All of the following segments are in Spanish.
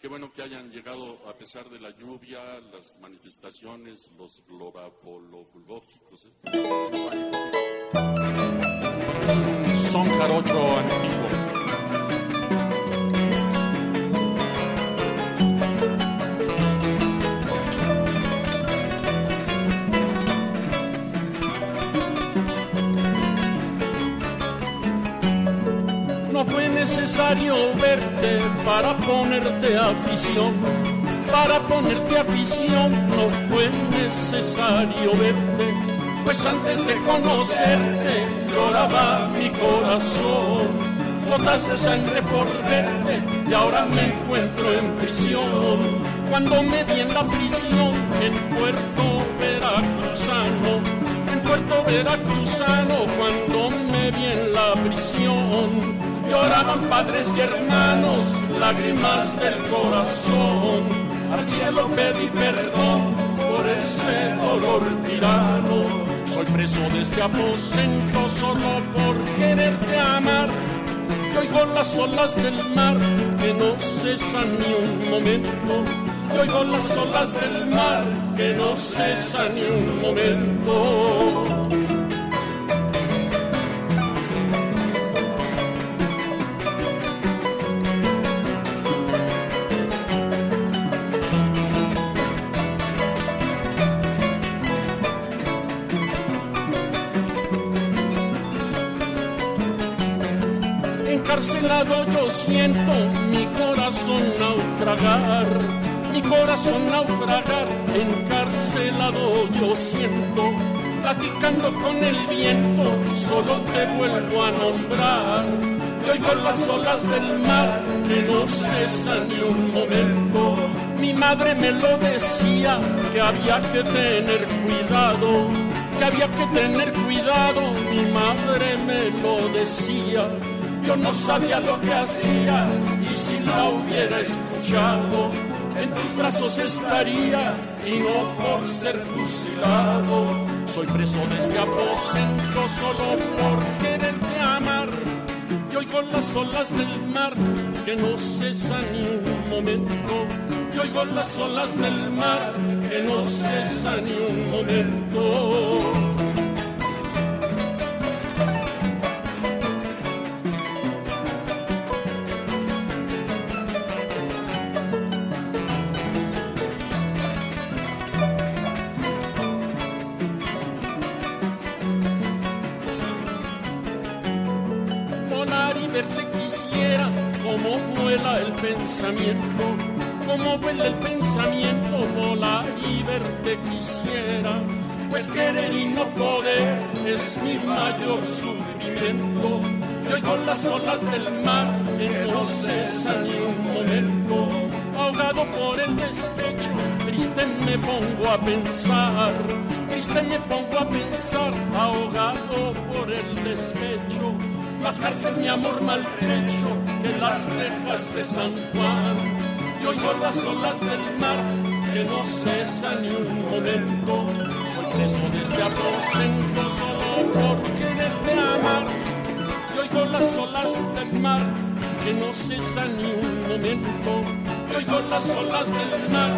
Qué bueno que hayan llegado a pesar de la lluvia, las manifestaciones, los globapologógicos. ¿eh? Son jarocho antiguo. Necesario verte para ponerte afición. Para ponerte afición no fue necesario verte. Pues antes de conocerte lloraba mi corazón. Gotas de sangre por verte y ahora me encuentro en prisión. Cuando me vi en la prisión en Puerto Veracruzano, en Puerto Veracruzano, cuando me vi en la prisión, lloraban padres y hermanos, lágrimas del corazón. Al cielo pedí perdón por ese dolor tirano. Soy preso de este aposento solo por quererte amar. Y oigo las olas del mar que no cesan ni un momento. Y oigo las olas del mar que no cesan ni un momento. Encarcelado yo siento mi corazón naufragar, mi corazón naufragar, encarcelado yo siento, platicando con el viento, solo te vuelvo a nombrar, y oigo las olas del mar que no cesan ni un momento. Mi madre me lo decía, que había que tener cuidado, que había que tener cuidado, mi madre me lo decía yo no sabía lo que hacía y si la hubiera escuchado, en tus brazos estaría y no por ser fusilado. Soy preso de este aposento solo por quererte amar. Y oigo las olas del mar que no cesan ni un momento. Y oigo las olas del mar que no cesan ni un momento. Las olas del mar que no cesan ni un momento, ahogado por el despecho, triste me pongo a pensar, triste me pongo a pensar, ahogado por el despecho más cárcel mi amor maltrecho que las rejas de San Juan. Y oigo las olas del mar que no cesan ni un momento. Soy preso de este aposento solo por quererte amar. Y oigo las olas del mar que no cesan ni un momento. Oigo las olas del mar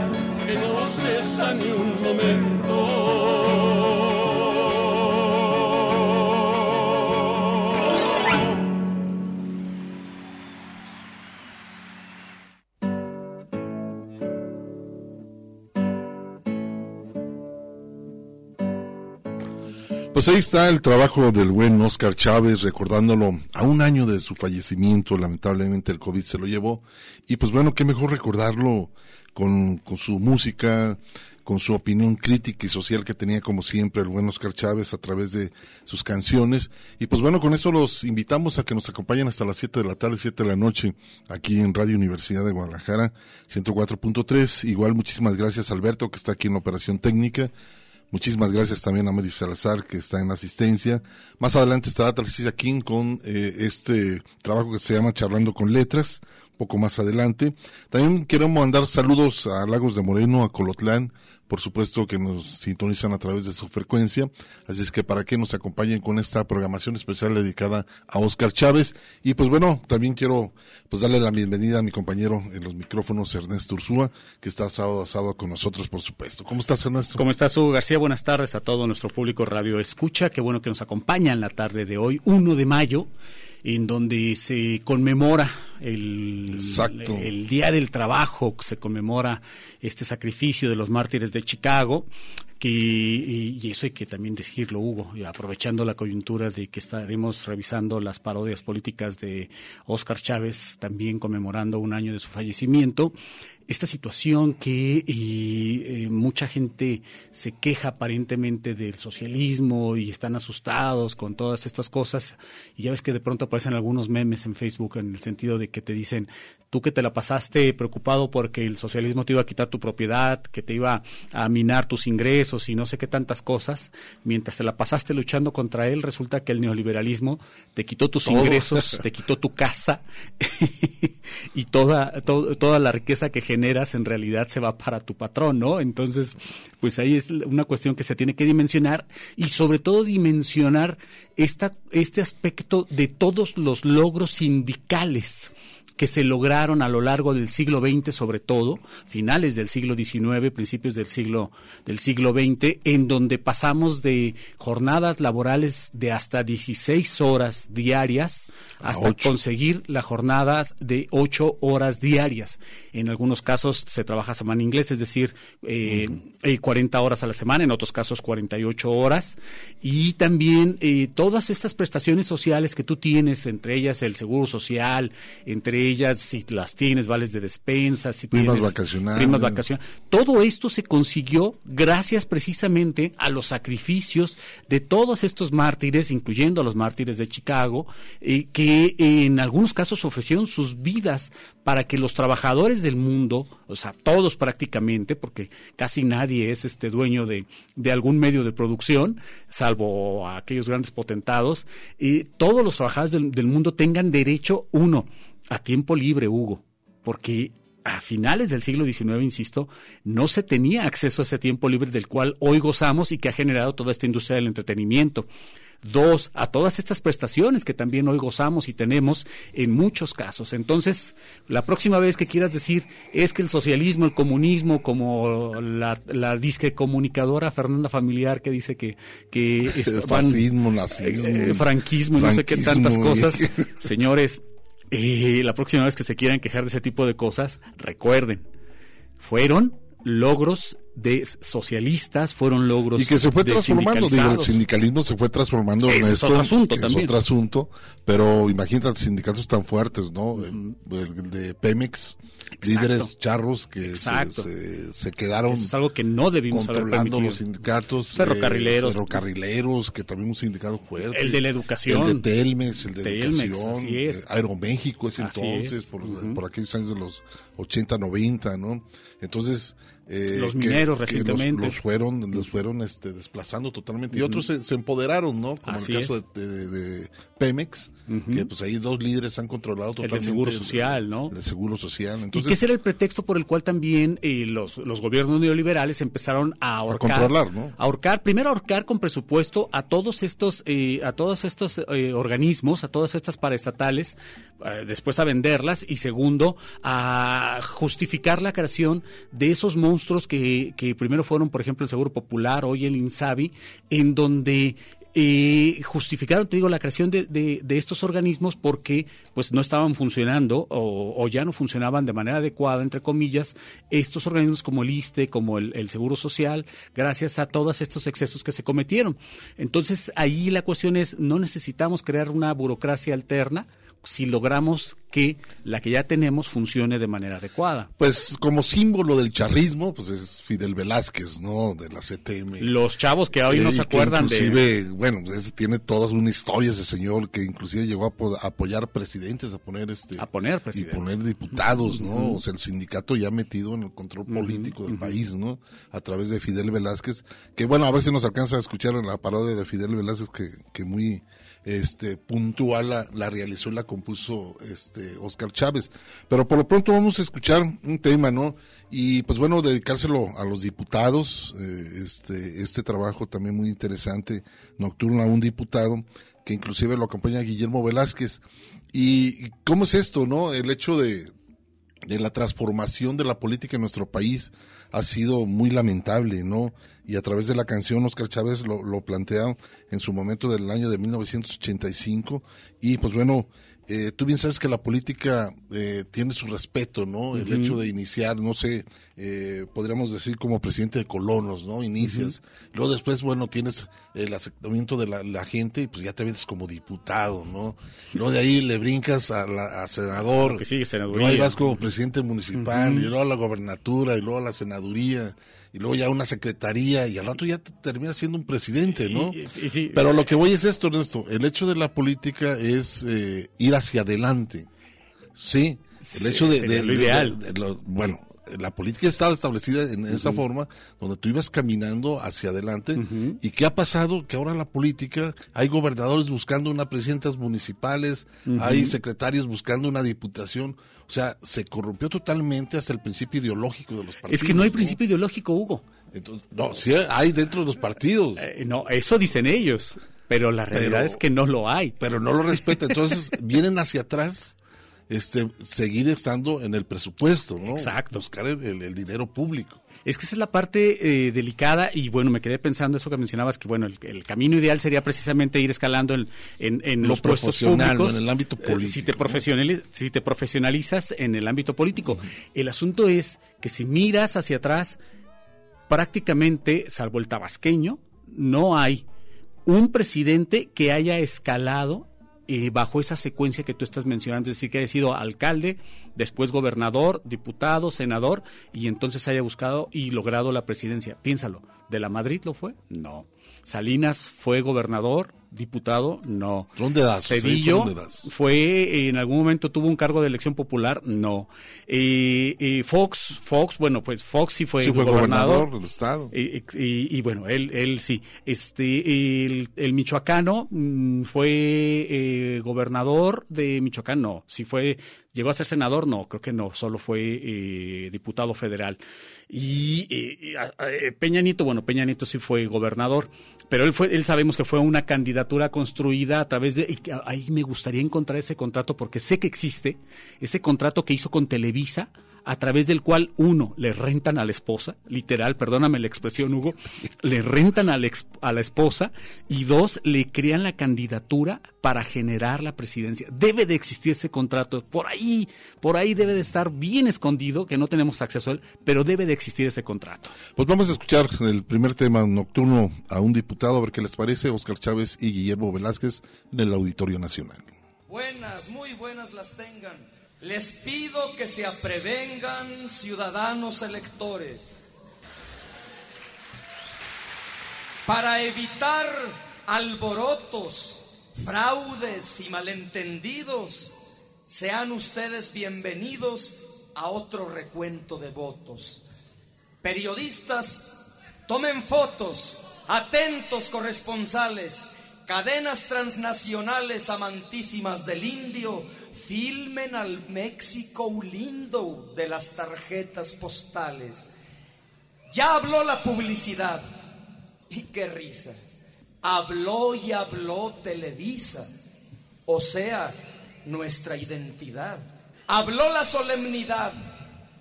que no cesan ni un momento. Pues ahí está el trabajo del buen Oscar Chávez, recordándolo a un año de su fallecimiento, lamentablemente el COVID se lo llevó, y pues bueno, qué mejor recordarlo con, con su música, con su opinión crítica y social que tenía como siempre el buen Oscar Chávez a través de sus canciones. Y pues bueno, con esto los invitamos a que nos acompañen hasta las 7 de la tarde, 7 de la noche, aquí en Radio Universidad de Guadalajara, 104.3. Igual muchísimas gracias Alberto, que está aquí en la operación técnica. Muchísimas gracias también a Mary Salazar, que está en asistencia. Más adelante estará Tarcisia King con eh, este trabajo que se llama Charlando con Letras, poco más adelante. También queremos mandar saludos a Lagos de Moreno, a Colotlán, por supuesto que nos sintonizan a través de su frecuencia, así es que para que nos acompañen con esta programación especial dedicada a Oscar Chávez y pues bueno, también quiero pues darle la bienvenida a mi compañero en los micrófonos Ernesto Ursúa, que está sábado asado con nosotros por supuesto. ¿Cómo estás Ernesto? ¿Cómo estás Hugo García? Buenas tardes a todo nuestro público Radio Escucha, qué bueno que nos acompaña en la tarde de hoy, 1 de mayo en donde se conmemora el, el, Día del Trabajo, se conmemora este sacrificio de los mártires de Chicago, que, y, eso hay que también decirlo, Hugo, y aprovechando la coyuntura de que estaremos revisando las parodias políticas de Oscar Chávez, también conmemorando un año de su fallecimiento, esta situación que eh, mucha gente se queja aparentemente del socialismo y están asustados con todas estas cosas y ya ves que de pronto aparecen algunos memes en Facebook en el sentido de que te dicen tú que te la pasaste preocupado porque el socialismo te iba a quitar tu propiedad, que te iba a minar tus ingresos y no sé qué tantas cosas, mientras te la pasaste luchando contra él resulta que el neoliberalismo te quitó tus ingresos, te quitó tu casa y toda, toda la riqueza que genera en realidad se va para tu patrón, ¿no? Entonces, pues ahí es una cuestión que se tiene que dimensionar y sobre todo dimensionar esta, este aspecto de todos los logros sindicales que se lograron a lo largo del siglo XX, sobre todo, finales del siglo XIX, principios del siglo, del siglo XX, en donde pasamos de jornadas laborales de hasta 16 horas diarias hasta conseguir las jornadas de 8 horas diarias. En algunos casos se trabaja semana inglés, es decir, eh, 40 eh, horas a la semana, en otros casos 48 horas. Y también eh, todas estas prestaciones sociales que tú tienes, entre ellas el seguro social, entre ellas, si las tienes, vales de despensa, si primas tienes vacacionales. primas vacacionales. Todo esto se consiguió gracias precisamente a los sacrificios de todos estos mártires, incluyendo a los mártires de Chicago, eh, que en algunos casos ofrecieron sus vidas para que los trabajadores del mundo, o sea, todos prácticamente, porque casi nadie es este dueño de, de algún medio de producción, salvo aquellos grandes potentados, y todos los trabajadores del, del mundo tengan derecho, uno, a tiempo libre, Hugo, porque a finales del siglo XIX, insisto, no se tenía acceso a ese tiempo libre del cual hoy gozamos y que ha generado toda esta industria del entretenimiento. Dos, a todas estas prestaciones que también hoy gozamos y tenemos en muchos casos. Entonces, la próxima vez que quieras decir es que el socialismo, el comunismo, como la, la disque comunicadora Fernanda Familiar que dice que... que fascismo, nazismo, eh, franquismo y no sé qué tantas cosas. Señores, y la próxima vez que se quieran quejar de ese tipo de cosas, recuerden, fueron logros de socialistas, fueron logros y que se fue transformando, digo, el sindicalismo se fue transformando. Ese es otro asunto también. Es otro asunto, pero imagínate sindicatos tan fuertes, ¿no? el, de Pemex, líderes charros que se, se, quedaron. Eso es algo que no debimos controlando los sindicatos. Eh, ferrocarrileros. ferrocarrileros, que también un sindicato fuerte. El de la educación. El de Telmex, el de Telmex, educación. Eh, Aeroméxico es entonces, por, por aquellos años de los 80, 90, ¿no? Entonces, eh, los mineros recientemente. Los, fueron, los fueron este, desplazando totalmente. Y otros se, empoderaron, ¿no? Como el caso de, Pemex, que pues ahí dos líderes han controlado totalmente. El Seguro Social, ¿no? El Seguro Social. Entonces, y que ese era el pretexto por el cual también eh, los, los gobiernos neoliberales empezaron a ahorcar. A controlar, ¿no? Ahorcar, primero ahorcar con presupuesto a todos estos, eh, a todos estos organismos, a todas estas paraestatales, después a venderlas y segundo a justificar la creación de esos monstruos que, que primero fueron, por ejemplo, el Seguro Popular, hoy el INSABI, en donde eh, justificaron, te digo, la creación de, de, estos organismos porque pues no estaban funcionando o, ya no funcionaban de manera adecuada, entre comillas, estos organismos como el ISTE, como el, el, Seguro Social, gracias a todos estos excesos que se cometieron. Entonces, ahí la cuestión es, no necesitamos crear una burocracia alterna, si logramos que la que ya tenemos funcione de manera adecuada. Pues como símbolo del charrismo, pues es Fidel Velázquez, ¿no? De la CTM. Los chavos que hoy no se acuerdan inclusive, bueno, pues tiene toda una historia ese señor que inclusive llegó a, apoyar presidentes, a poner este... A poner presidentes. Y poner diputados, ¿no? O sea, el sindicato ya metido en el control político del país, ¿no? A través de Fidel Velázquez, que bueno, a ver si nos alcanza a escuchar en la parodia de Fidel Velázquez, que, que muy este puntual la, la, realizó y la compuso este Oscar Chávez. Pero por lo pronto vamos a escuchar un tema, ¿no? Y pues bueno, dedicárselo a los diputados, eh, este, este trabajo también muy interesante, nocturno a un diputado, que inclusive lo acompaña Guillermo Velázquez. ¿Y cómo es esto, no? El hecho de, de la transformación de la política en nuestro país ha sido muy lamentable, ¿no? Y a través de la canción Oscar Chávez lo, lo plantea en su momento del año de 1985 y pues bueno, eh, tú bien sabes que la política eh, tiene su respeto, ¿no? El hecho de iniciar, no sé, eh, podríamos decir como presidente de colonos, ¿no? Inicias. Luego después, bueno, tienes el aceptamiento de la, gente y pues ya te vienes como diputado, ¿no? Luego de ahí le brincas a, senador. Que sigue Luego ahí vas como presidente municipal y luego a la gobernatura y luego a la senaduría y luego ya una secretaría y al rato ya te terminas siendo un presidente, ¿no? Pero lo que voy es esto, Ernesto, el hecho de la política es eh, ir hacia adelante, ¿sí? El hecho de, lo ideal. bueno, la política estaba establecida en esa forma, donde tú ibas caminando hacia adelante. ¿Y qué ha pasado? Que ahora la política, hay gobernadores buscando una presidentas municipales, hay secretarios buscando una diputación. O sea, se corrompió totalmente hasta el principio ideológico de los partidos. Es que no hay principio ideológico, Hugo. no, sí hay dentro de los partidos. Eh, no, eso dicen ellos, pero la realidad es que no lo hay. Pero no lo respeta. Entonces vienen hacia atrás este, seguir estando en el presupuesto, ¿no? Exacto. Buscar el, dinero público. Es que esa es la parte eh, delicada y bueno, me quedé pensando eso que mencionabas, que bueno, el, camino ideal sería precisamente ir escalando en, en, los puestos públicos. En el ámbito eh, político. si, te si te profesionalizas en el ámbito político. El asunto es que si miras hacia atrás, prácticamente, salvo el tabasqueño, no hay un presidente que haya escalado eh, bajo esa secuencia que tú estás mencionando, es decir, que haya sido alcalde, después gobernador, diputado, senador, y entonces haya buscado y logrado la presidencia. Piénsalo, ¿de la Madrid lo fue? No. Salinas fue gobernador, diputado, no. ¿Dónde das? Cedillo fue, en algún momento tuvo un cargo de elección popular, no. Eh, Fox, Fox, bueno, pues Fox sí fue, gobernador, del estado. Y, bueno, él, él sí. Este, el, michoacano mm, fue eh, gobernador de Michoacán, no. Si fue, llegó a ser senador, no, creo que no, solo fue eh, diputado federal. Y Peña Nieto, bueno, Peña Nieto sí fue gobernador, pero él fue, él sabemos que fue una candidatura construida a través de, ahí me gustaría encontrar ese contrato porque sé que existe, ese contrato que hizo con Televisa, a través del cual, uno, le rentan a la esposa, literal, perdóname la expresión, Hugo, le rentan a la, a la esposa, y dos, le crean la candidatura para generar la presidencia. Debe de existir ese contrato, por ahí, por ahí debe de estar bien escondido, que no tenemos acceso a él, pero debe de existir ese contrato. Pues vamos a escuchar el primer tema nocturno a un diputado, a ver qué les parece, Oscar Chávez y Guillermo Velázquez en el Auditorio Nacional. Buenas, muy buenas las tengan. Les pido que se aprevengan ciudadanos electores para evitar alborotos, fraudes y malentendidos. Sean ustedes bienvenidos a otro recuento de votos. Periodistas, tomen fotos, atentos corresponsales, cadenas transnacionales amantísimas del indio, filmen al México lindo de las tarjetas postales. Ya habló la publicidad. Y qué risa. Habló y habló Televisa. O sea, nuestra identidad. Habló la solemnidad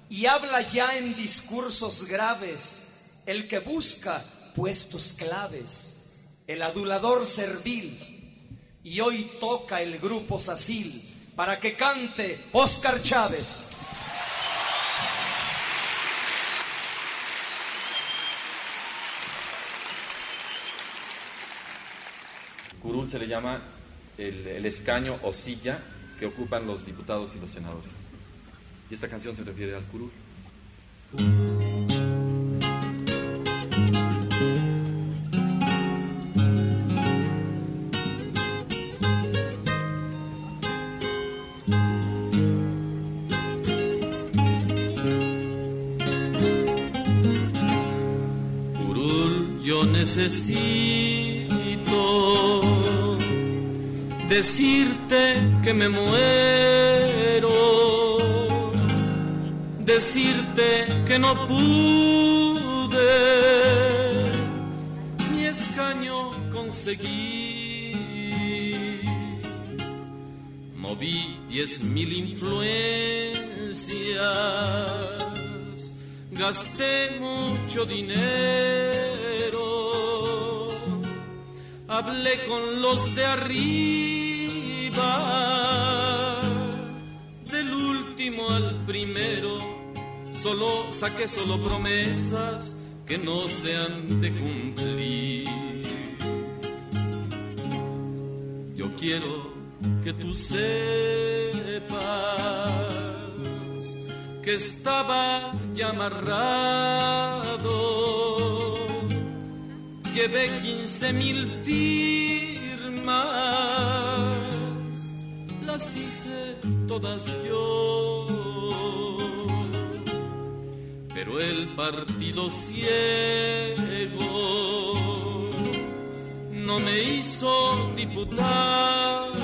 y habla ya en discursos graves el que busca puestos claves el adulador servil, y hoy toca el grupo Sacil para que cante Oscar Chávez. Curul se le llama el, escaño o silla que ocupan los diputados y los senadores. Y esta canción se refiere al curul. Decirte que me muero, decirte que no pude mi escaño conseguir. Moví diez mil influencias, gasté mucho dinero hablé con los de arriba, del último al primero, solo saqué solo promesas que no se han de cumplir. Yo quiero que tú sepas que estaba ya amarrado llevé quince mil firmas, las hice todas yo. Pero el partido ciego no me hizo diputado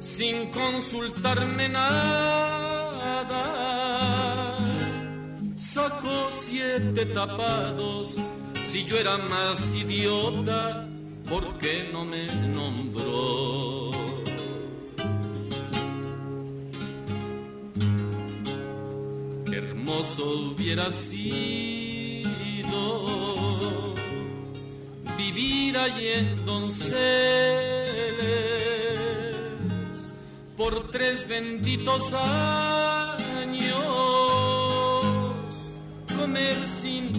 sin consultarme nada sacó siete tapados. Si yo era más idiota, ¿por qué no me nombró? Hermoso hubiera sido vivir allí en Donceles por tres benditos años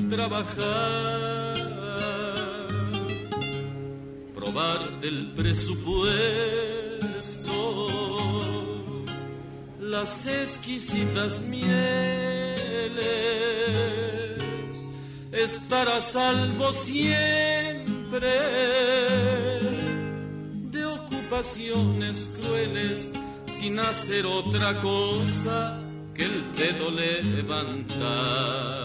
trabajar, probar del presupuesto las exquisitas mieles, estar a salvo siempre de ocupaciones crueles sin hacer otra cosa que el dedo levantar.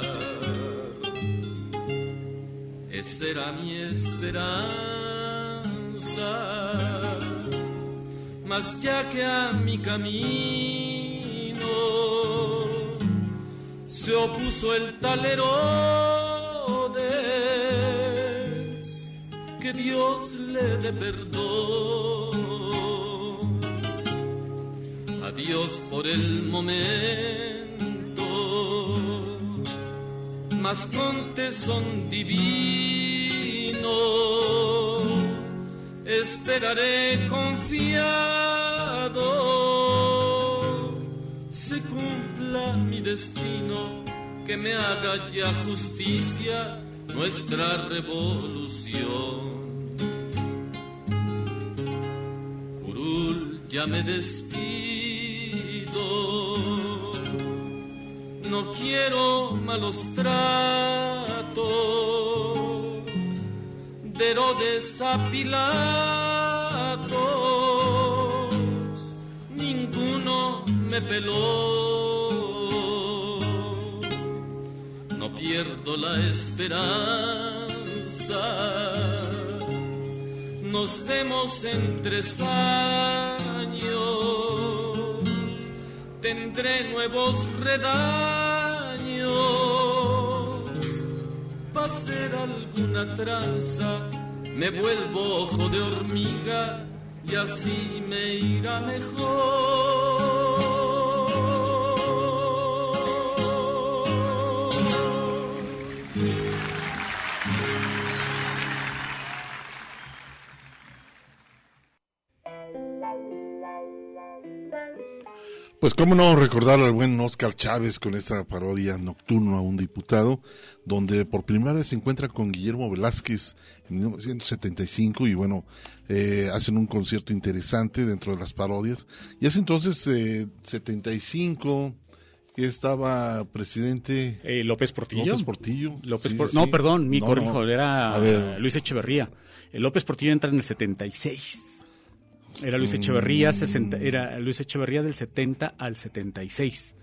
Esa era mi esperanza, mas ya que a mi camino se opuso el talero de que Dios le dé perdón. Dios por el momento, mas contes son divino, esperaré confiado, se cumpla mi destino, que me haga ya justicia nuestra revolución. Curul ya me despido no quiero malos tratos de Herodes a ninguno me peló. No pierdo la esperanza, nos vemos en tres años tendré nuevos redaños, para hacer alguna tranza, me vuelvo ojo de hormiga y así me irá mejor. Pues cómo no recordar al buen Oscar Chávez con esa parodia nocturno a un diputado, donde por primera vez se encuentra con Guillermo Velázquez en 1975 y bueno, eh, hacen un concierto interesante dentro de las parodias. Y hace entonces eh, 75 que estaba presidente eh, López Portillo. López Portillo. No, perdón, mi corrijo, era Luis Echeverría. El López Portillo entra en el 76. Era Luis Echeverría, 60, era Luis Echeverría del 70 al 76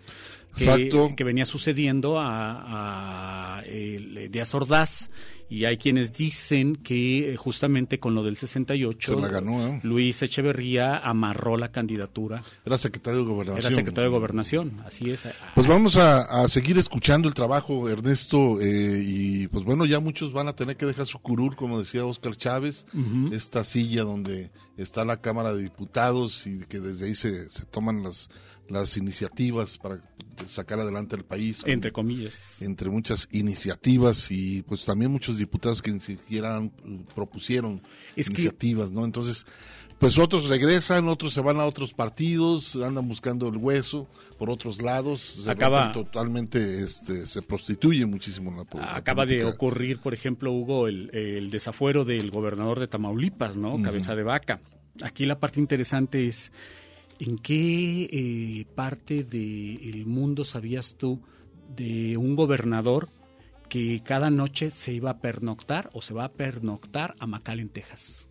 que, que venía sucediendo a, a el, Díaz Ordaz y hay quienes dicen que eh, justamente con lo del 68 ¿eh? Luis Echeverría amarró la candidatura. Era secretario de Gobernación. Era secretario de Gobernación, así es. Pues vamos a, seguir escuchando el trabajo, Ernesto, eh, y pues bueno, ya muchos van a tener que dejar su curul, como decía Oscar Chávez, esta silla donde está la Cámara de Diputados y que desde ahí se, se toman las las iniciativas para sacar adelante el país. Entre comillas. Entre muchas iniciativas y pues también muchos diputados que ni siquiera propusieron iniciativas, ¿no? Entonces, pues otros regresan, otros se van a otros partidos, andan buscando el hueso por otros lados, acaba totalmente, este, se prostituye muchísimo la, Acaba de ocurrir, por ejemplo, Hugo, el, el, desafuero del gobernador de Tamaulipas, ¿no? Cabeza de vaca. Aquí la parte interesante es ¿En qué eh, parte del mundo sabías tú de un gobernador que cada noche se iba a pernoctar o se va a pernoctar a en Texas?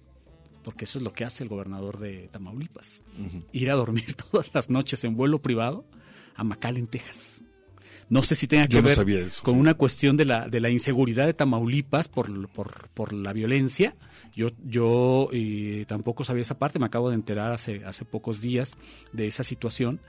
Porque eso es lo que hace el gobernador de Tamaulipas. Ir a dormir todas las noches en vuelo privado a en Texas. No sé si tenga que ver con una cuestión de la, de la inseguridad de Tamaulipas por, por, por la violencia. Yo, yo eh, tampoco sabía esa parte, me acabo de enterar hace, hace pocos días de esa situación,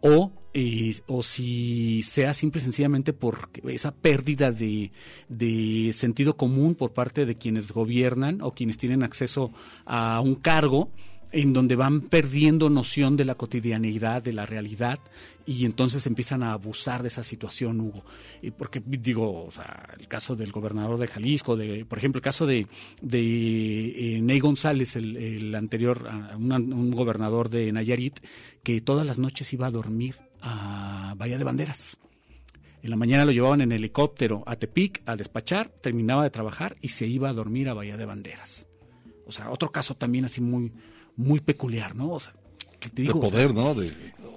o, eh, o si sea simple y sencillamente por esa pérdida de, de sentido común por parte de quienes gobiernan o quienes tienen acceso a un cargo en donde van perdiendo noción de la cotidianeidad, de la realidad, y entonces empiezan a abusar de esa situación, Hugo. Y porque digo, o sea, el caso del gobernador de Jalisco, de, por ejemplo, el caso de, de eh, Ney González, el, anterior, un gobernador de Nayarit, que todas las noches iba a dormir a Bahía de Banderas. En la mañana lo llevaban en helicóptero a Tepic a despachar, terminaba de trabajar y se iba a dormir a Bahía de Banderas. O sea, otro caso también así muy, muy peculiar, ¿no? O sea, de poder, ¿no? De,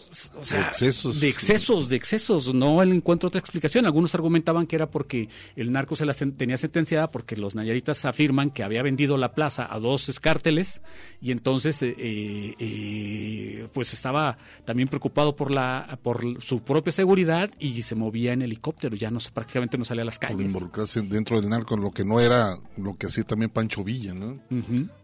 excesos. De excesos, de excesos. No encuentro otra explicación. Algunos argumentaban que era porque el narco se la tenía sentenciada porque los nayaritas afirman que había vendido la plaza a dos escárteles y entonces eh, eh, eh, pues estaba también preocupado por la por su propia seguridad y se movía en helicóptero. Ya no prácticamente no salía a las calles. Por involucrarse dentro del narco, lo que no era lo que hacía también Pancho Villa, ¿no?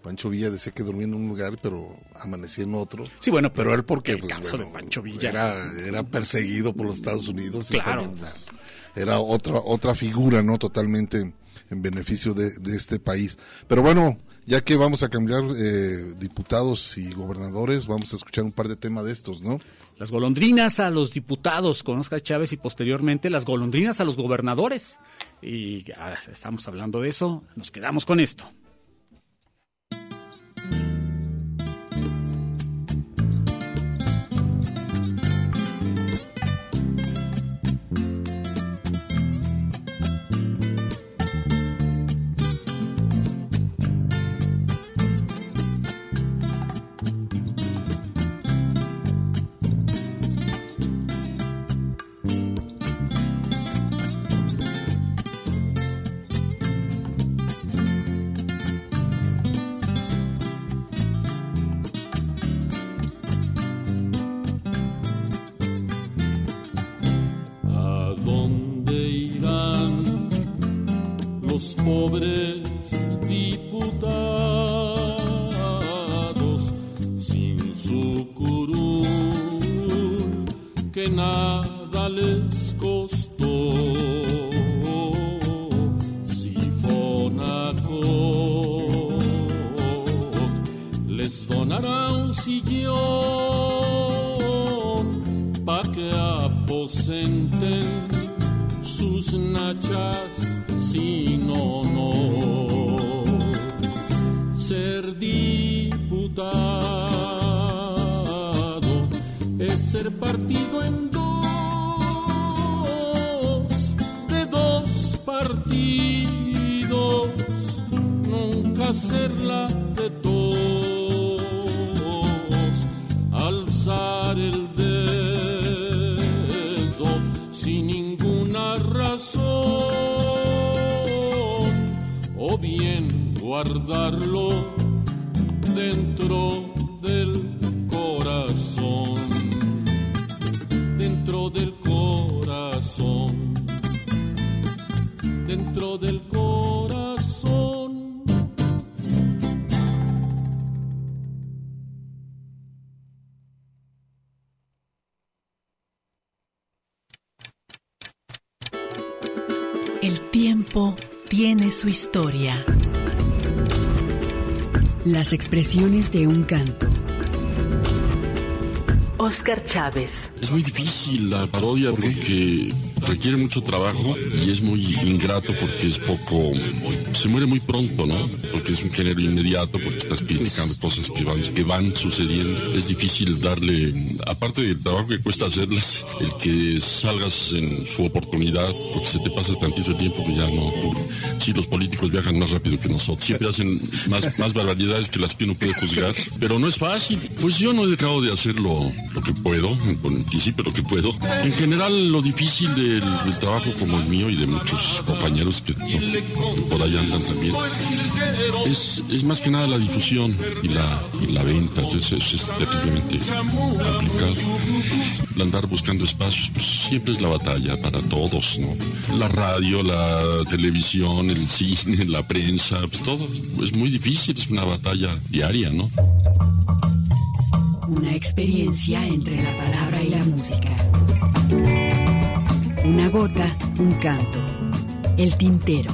Pancho Villa decía que dormía en un lugar pero amanecía en otro. Sí, bueno, pero, él porque el pues, caso de Pancho Villa era, era perseguido por los Estados Unidos. Claro. Pues, era otra otra figura, no totalmente en beneficio de, este país. Pero bueno, ya que vamos a cambiar eh, diputados y gobernadores, vamos a escuchar un par de temas de estos, ¿no? Las golondrinas a los diputados con Oscar Chávez y posteriormente las golondrinas a los gobernadores. Y ah, estamos hablando de eso, nos quedamos con esto. que nada les costó. si Sifonaco les donará un sillón para que aposenten sus nachas sin honor. ser partido en dos, de dos partidos, nunca ser la de todos, alzar el dedo sin ninguna razón, o bien guardarlo dentro su historia. Las expresiones de un canto. Oscar Chávez. Es muy difícil la parodia porque requiere mucho trabajo y es muy ingrato porque es poco, se muere muy pronto, ¿no? Porque es un género inmediato, porque estás criticando cosas que van, que van sucediendo. Es difícil darle, aparte del trabajo que cuesta hacerlas, el que salgas en su oportunidad, porque se te pasa tantito tiempo que ya no. Sí, los políticos viajan más rápido que nosotros, siempre hacen más, más barbaridades que las que uno puede juzgar, pero no es fácil. Pues yo no he dejado de hacerlo lo que puedo, en principio lo que puedo. En general, lo difícil de el, trabajo como el mío y de muchos compañeros que, por ahí andan también, es, es, más que nada la difusión y la, la venta. Entonces es, terriblemente complicado. Andar buscando espacios pues, siempre es la batalla para todos, ¿no? La radio, la televisión, el cine, la prensa, pues todo es muy difícil, es una batalla diaria, ¿no? Una experiencia entre la palabra y la música. Una gota, un canto. El tintero.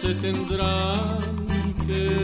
se tendrán que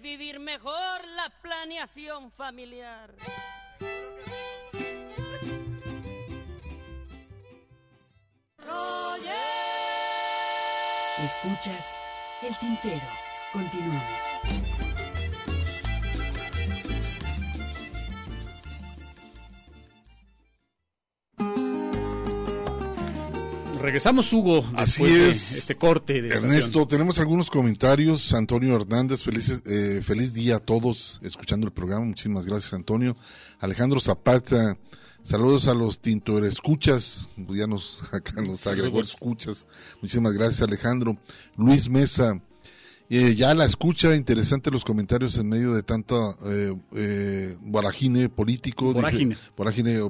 vivir mejor la planeación familiar. Escuchas el tintero. Continuamos. Regresamos, Hugo, Así es. este corte. De Ernesto, tenemos algunos comentarios. Antonio Hernández, feliz, eh, feliz día a todos escuchando el programa. Muchísimas gracias, Antonio. Alejandro Zapata Saludos a los Tintor Escuchas, ya nos acá nos agregó escuchas. Muchísimas gracias Alejandro. Luis Mesa, eh, ya la escucha, interesante los comentarios en medio de tanta eh, eh político.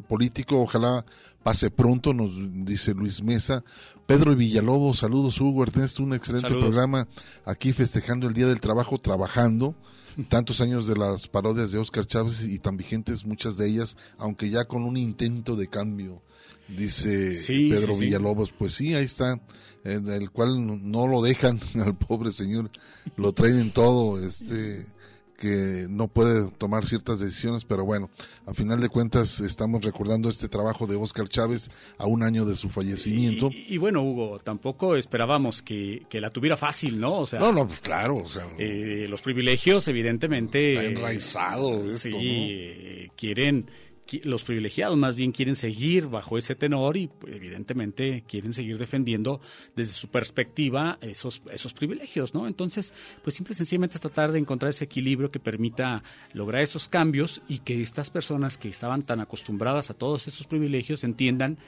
Político, ojalá pase pronto, nos dice Luis Mesa. Pedro Villalobos, saludos Hugo Ernesto, un excelente programa aquí festejando el Día del Trabajo, trabajando tantos años de las parodias de Oscar Chávez y tan vigentes muchas de ellas, aunque ya con un intento de cambio, dice Pedro Villalobos. Pues sí, ahí está, en el cual no lo dejan al pobre señor, lo traen en todo, este que no puede tomar ciertas decisiones, pero bueno, a final de cuentas estamos recordando este trabajo de Oscar Chávez a un año de su fallecimiento. Y, bueno, Hugo, tampoco esperábamos que, la tuviera fácil, ¿no? O sea, no, no, pues claro, o sea, eh, los privilegios, evidentemente, está enraizado esto, sí, quieren los privilegiados más bien quieren seguir bajo ese tenor y evidentemente quieren seguir defendiendo desde su perspectiva esos, esos privilegios, ¿no? Entonces, pues simple y sencillamente es tratar de encontrar ese equilibrio que permita lograr esos cambios y que estas personas que estaban tan acostumbradas a todos esos privilegios entiendan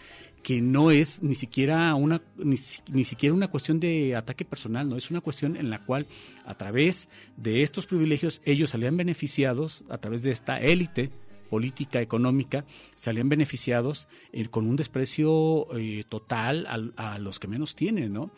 que no es ni siquiera una ni, ni siquiera una cuestión de ataque personal, no es una cuestión en la cual a través de estos privilegios ellos salían beneficiados a través de esta élite política económica salían beneficiados eh, con un desprecio eh, total a, los que menos tienen, ¿no?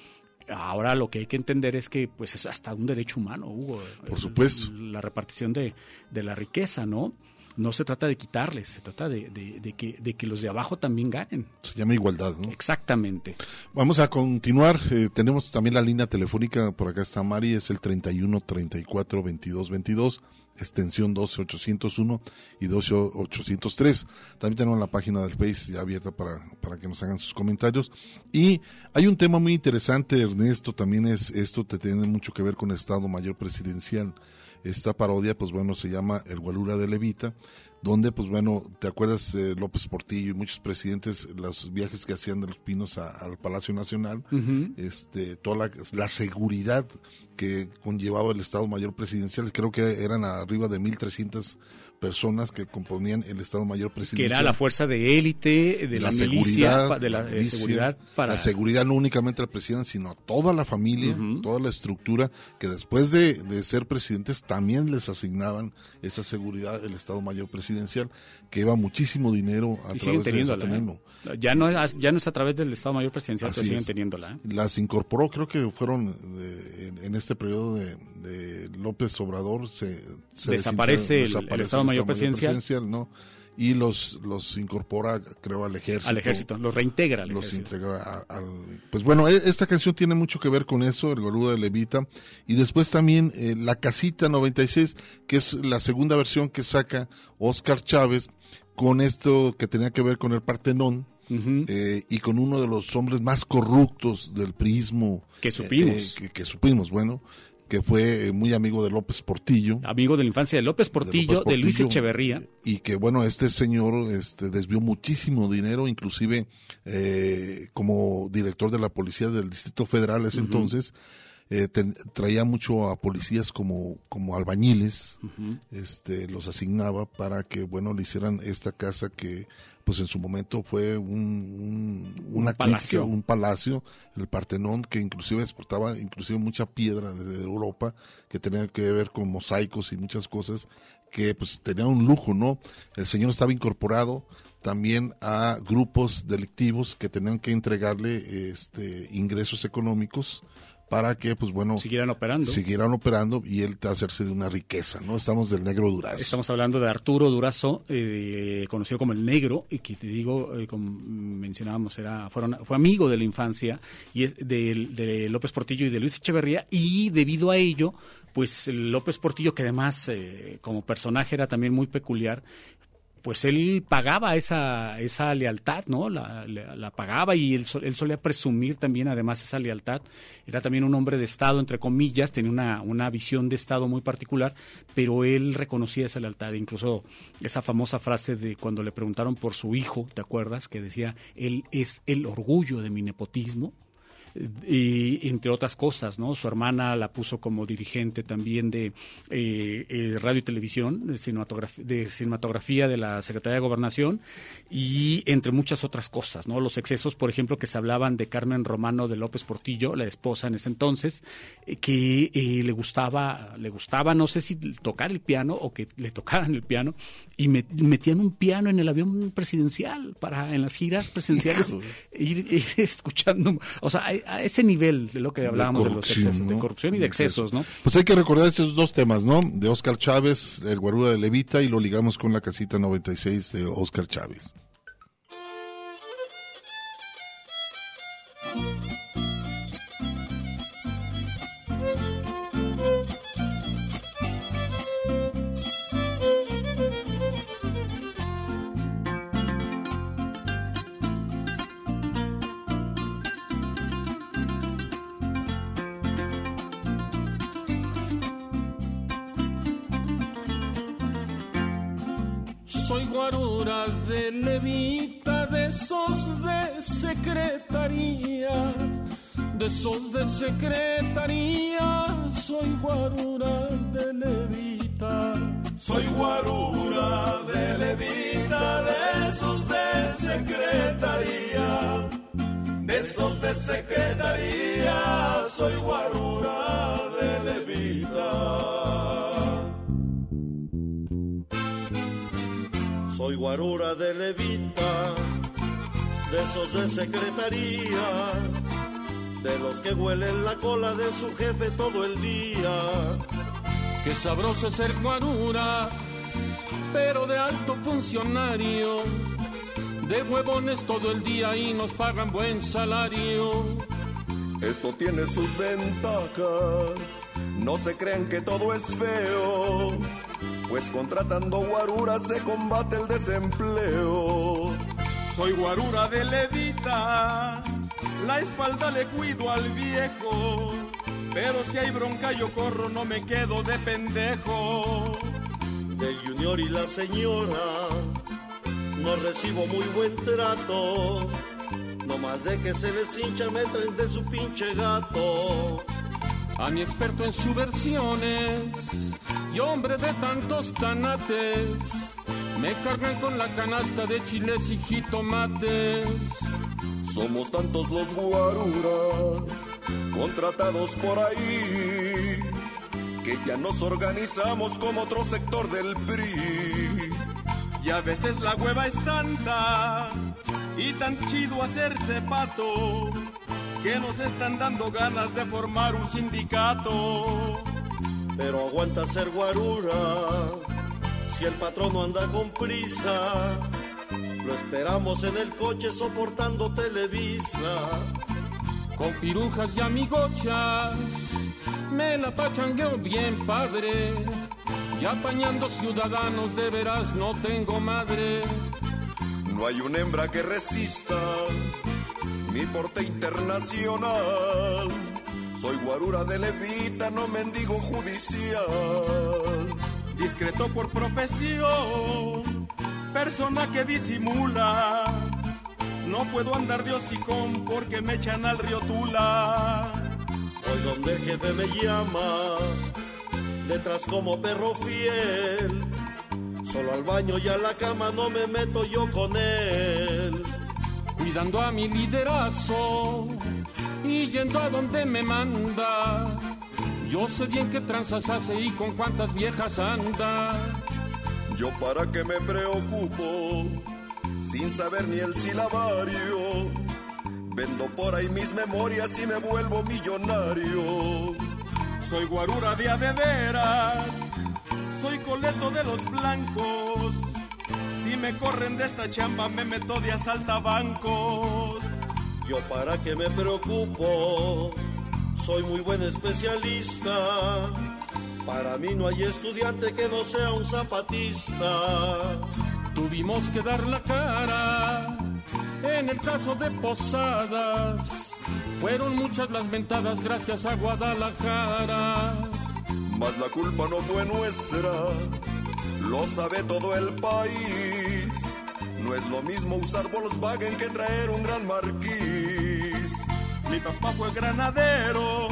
Ahora lo que hay que entender es que pues es hasta un derecho humano, Hugo. Por supuesto. La, repartición de, de, la riqueza, ¿no? No se trata de quitarles, se trata de, de, que, de que los de abajo también ganen. Se llama igualdad, ¿no? Exactamente. Vamos a continuar. Eh, tenemos también la línea telefónica, por acá está Mari, es el 31 34 22 22 extensión 12801 y 12803. También tenemos la página del Face ya abierta para, para que nos hagan sus comentarios. Y hay un tema muy interesante, Ernesto, también es esto te tiene mucho que ver con el Estado Mayor Presidencial. Esta parodia, pues bueno, se llama El Gualura de Levita donde pues bueno, ¿te acuerdas de López Portillo y muchos presidentes, los viajes que hacían de los Pinos al Palacio Nacional, este, toda la, seguridad que conllevaba el Estado Mayor Presidencial, creo que eran arriba de 1.300 personas que componían el Estado Mayor Presidencial. Que era la fuerza de élite, de la, seguridad, de la seguridad para... La seguridad no únicamente al presidente, sino a toda la familia, toda la estructura, que después de, de, ser presidentes también les asignaban esa seguridad el Estado Mayor Presidencial, que iba muchísimo dinero a través de eso ¿eh? Ya no, es, ya no es a través del Estado Mayor Presidencial, pero siguen teniéndola. ¿eh? Las incorporó, creo que fueron en, este periodo de, López Obrador, se, desaparece, el, Estado Mayor, Presidencial. ¿no? Y los los incorpora creo al ejército. Al ejército los reintegra al los integra al, pues bueno e, esta canción tiene mucho que ver con eso el Goluda de Levita y después también eh, la casita 96 que es la segunda versión que saca Oscar Chávez con esto que tenía que ver con el Partenón eh, y con uno de los hombres más corruptos del prismo que supimos. eh, que, supimos bueno que fue muy amigo de López Portillo. Amigo de la infancia de López Portillo, de, Luis Echeverría. Y que, bueno, este señor este, desvió muchísimo dinero, inclusive eh, como director de la policía del Distrito Federal ese entonces, eh, traía mucho a policías como, como albañiles, este, los asignaba para que, bueno, le hicieran esta casa que pues en su momento fue un, una palacio. un palacio, el Partenón, que inclusive exportaba inclusive mucha piedra de Europa, que tenía que ver con mosaicos y muchas cosas, que pues tenía un lujo, ¿no? El señor estaba incorporado también a grupos delictivos que tenían que entregarle este ingresos económicos para que, pues bueno, siguieran operando. Siguieran operando y él hacerse de una riqueza, ¿no? Estamos del negro Durazo. Estamos hablando de Arturo Durazo, eh, conocido como el negro, y que te digo, eh, como mencionábamos, era, fueron, fue amigo de la infancia y de, de, López Portillo y de Luis Echeverría, y debido a ello, pues López Portillo, que además eh, como personaje era también muy peculiar, pues él pagaba esa, esa lealtad, ¿no? La, pagaba y él, él, solía presumir también además esa lealtad. Era también un hombre de Estado, entre comillas, tenía una, una visión de Estado muy particular, pero él reconocía esa lealtad. Incluso esa famosa frase de cuando le preguntaron por su hijo, ¿te acuerdas? Que decía, él es el orgullo de mi nepotismo y entre otras cosas, ¿no? Su hermana la puso como dirigente también de eh, eh, radio y televisión, de cinematografía, de cinematografía de la Secretaría de Gobernación y entre muchas otras cosas, ¿no? Los excesos, por ejemplo, que se hablaban de Carmen Romano de López Portillo, la esposa en ese entonces, eh, que le gustaba, le gustaba, no sé si tocar el piano o que le tocaran el piano y metían un piano en el avión presidencial para en las giras presidenciales ir, escuchando, o sea, a ese nivel de lo que hablábamos de, los excesos, de corrupción y de excesos, ¿no? Pues hay que recordar esos dos temas, ¿no? De Oscar Chávez, el guarura de Levita, y lo ligamos con la casita 96 de Oscar Chávez. De secretaría, de esos de secretaría, soy guarura de levita. Soy guarura de levita, de esos de secretaría, de esos de secretaría, soy guarura de levita. Soy guarura de levita, de esos de secretaría, de los que huelen la cola de su jefe todo el día. Qué sabroso ser guarura, pero de alto funcionario. De huevones todo el día y nos pagan buen salario. Esto tiene sus ventajas, no se crean que todo es feo pues contratando guaruras se combate el desempleo. Soy guarura de levita, la espalda le cuido al viejo, pero si hay bronca yo corro, no me quedo de pendejo. Del junior y la señora, no recibo muy buen trato, no más de que se les hincha me traen de su pinche gato. A mi experto en subversiones y hombre de tantos tanates, me cargan con la canasta de chiles y jitomates. Somos tantos los guaruras contratados por ahí que ya nos organizamos como otro sector del PRI. Y a veces la hueva es tanta y tan chido hacerse pato que nos están dando ganas de formar un sindicato pero aguanta ser guarura. Si el patrón no anda con prisa, lo esperamos en el coche soportando Televisa. Con pirujas y amigochas, me la pachangueo bien padre. Y apañando ciudadanos de veras no tengo madre. No hay una hembra que resista mi porte internacional soy guarura de levita, no mendigo judicial. Discreto por profesión, persona que disimula. No puedo andar de hocicón porque me echan al río Tula. Hoy donde el jefe me llama, detrás como perro fiel. Solo al baño y a la cama no me meto yo con él. Cuidando a mi liderazo y yendo a donde me manda. Yo sé bien qué tranzas hace y con cuántas viejas anda. Yo para qué me preocupo, sin saber ni el silabario. Vendo por ahí mis memorias y me vuelvo millonario. Soy guarura de veras, soy coleto de los blancos. Si me corren de esta chamba me meto de asaltabancos. Yo para qué me preocupo, soy muy buen especialista. Para mí no hay estudiante que no sea un zapatista. Tuvimos que dar la cara en el caso de Posadas. Fueron muchas las ventadas gracias a Guadalajara. Mas la culpa no fue nuestra, lo sabe todo el país no es lo mismo usar Volkswagen que traer un gran marquís. Mi papá fue granadero,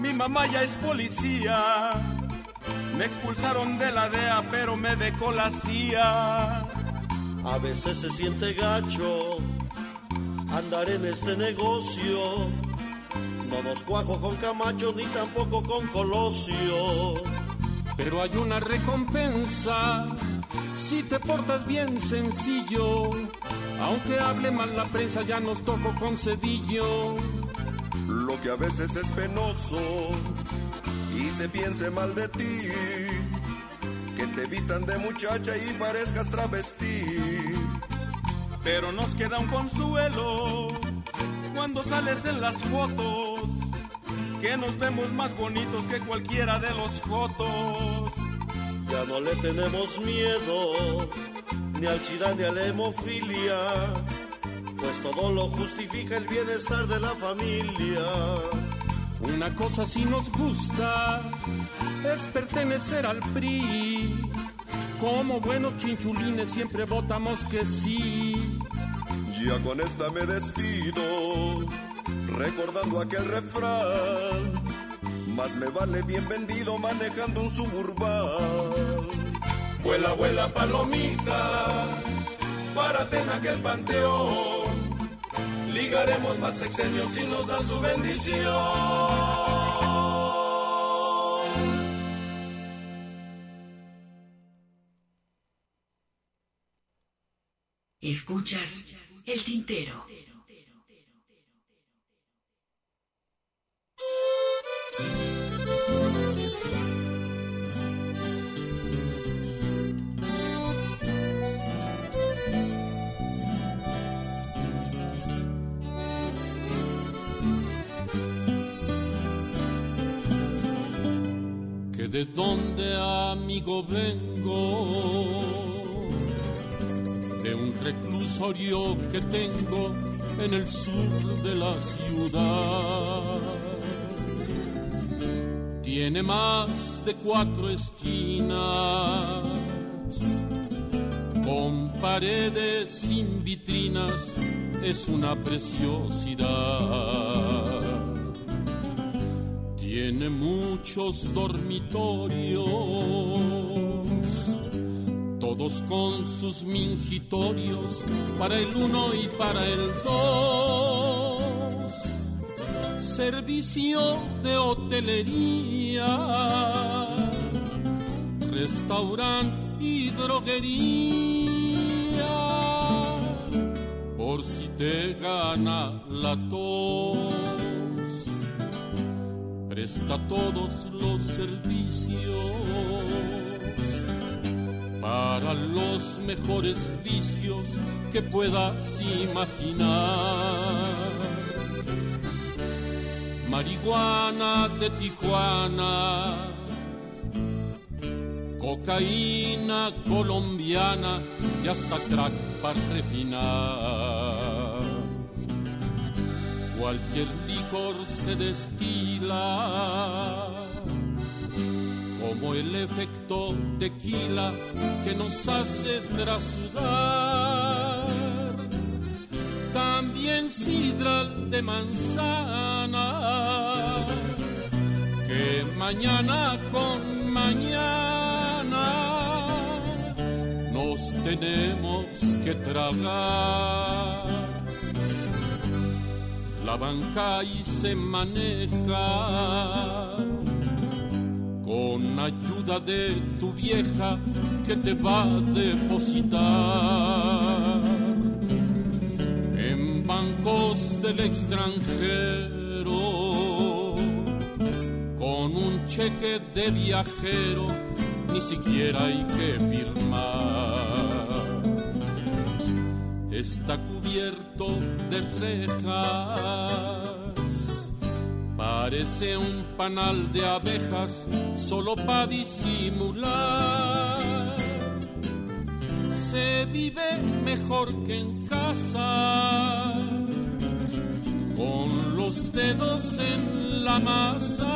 mi mamá ya es policía. Me expulsaron de la DEA, pero me dejó la CIA. A veces se siente gacho andar en este negocio. No nos cuajo con Camacho ni tampoco con Colosio. Pero hay una recompensa si te portas bien sencillo. Aunque hable mal la prensa, ya nos toco con cedillo. Lo que a veces es penoso y se piense mal de ti. Que te vistan de muchacha y parezcas travesti. Pero nos queda un consuelo cuando sales en las fotos. Que nos vemos más bonitos que cualquiera de los fotos. Ya no le tenemos miedo ni al SIDA ni a la hemofilia, pues todo lo justifica el bienestar de la familia. Una cosa sí nos gusta es pertenecer al PRI. Como buenos chinchulines siempre votamos que sí. Ya con esta me despido, recordando aquel refrán más me vale bien vendido manejando un suburbán. Vuela, vuela palomita, párate en aquel panteón. Ligaremos más sexenios si nos dan su bendición. Escuchas el tintero. Que de donde amigo vengo, de un reclusorio que tengo en el sur de la ciudad tiene más de cuatro esquinas, con paredes sin vitrinas, es una preciosidad. Tiene muchos dormitorios, todos con sus mingitorios para el uno y para el dos servicio de hotelería, restaurante y droguería, por si te gana la tos, presta todos los servicios para los mejores vicios que puedas imaginar marihuana de Tijuana, cocaína colombiana y hasta crack para refinar. Cualquier licor se destila como el efecto tequila que nos hace trasudar también sidral de manzana, que mañana con mañana nos tenemos que tragar. La banca y se maneja con ayuda de tu vieja que te va a depositar del extranjero, con un cheque de viajero, ni siquiera hay que firmar. Está cubierto de rejas, parece un panal de abejas, solo para disimular se vive mejor que en casa, con los dedos en la masa,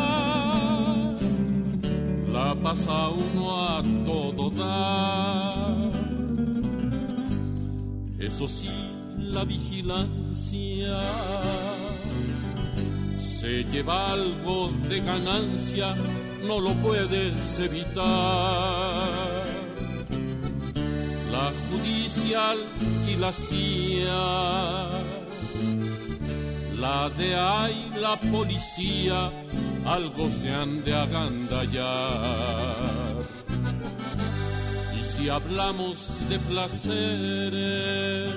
la pasa uno a todo dar. Eso sí, la vigilancia se lleva algo de ganancia, no lo puedes evitar. La judicial y la CIA, la DEA y la policía, algo se han de agandallar. Y si hablamos de placeres,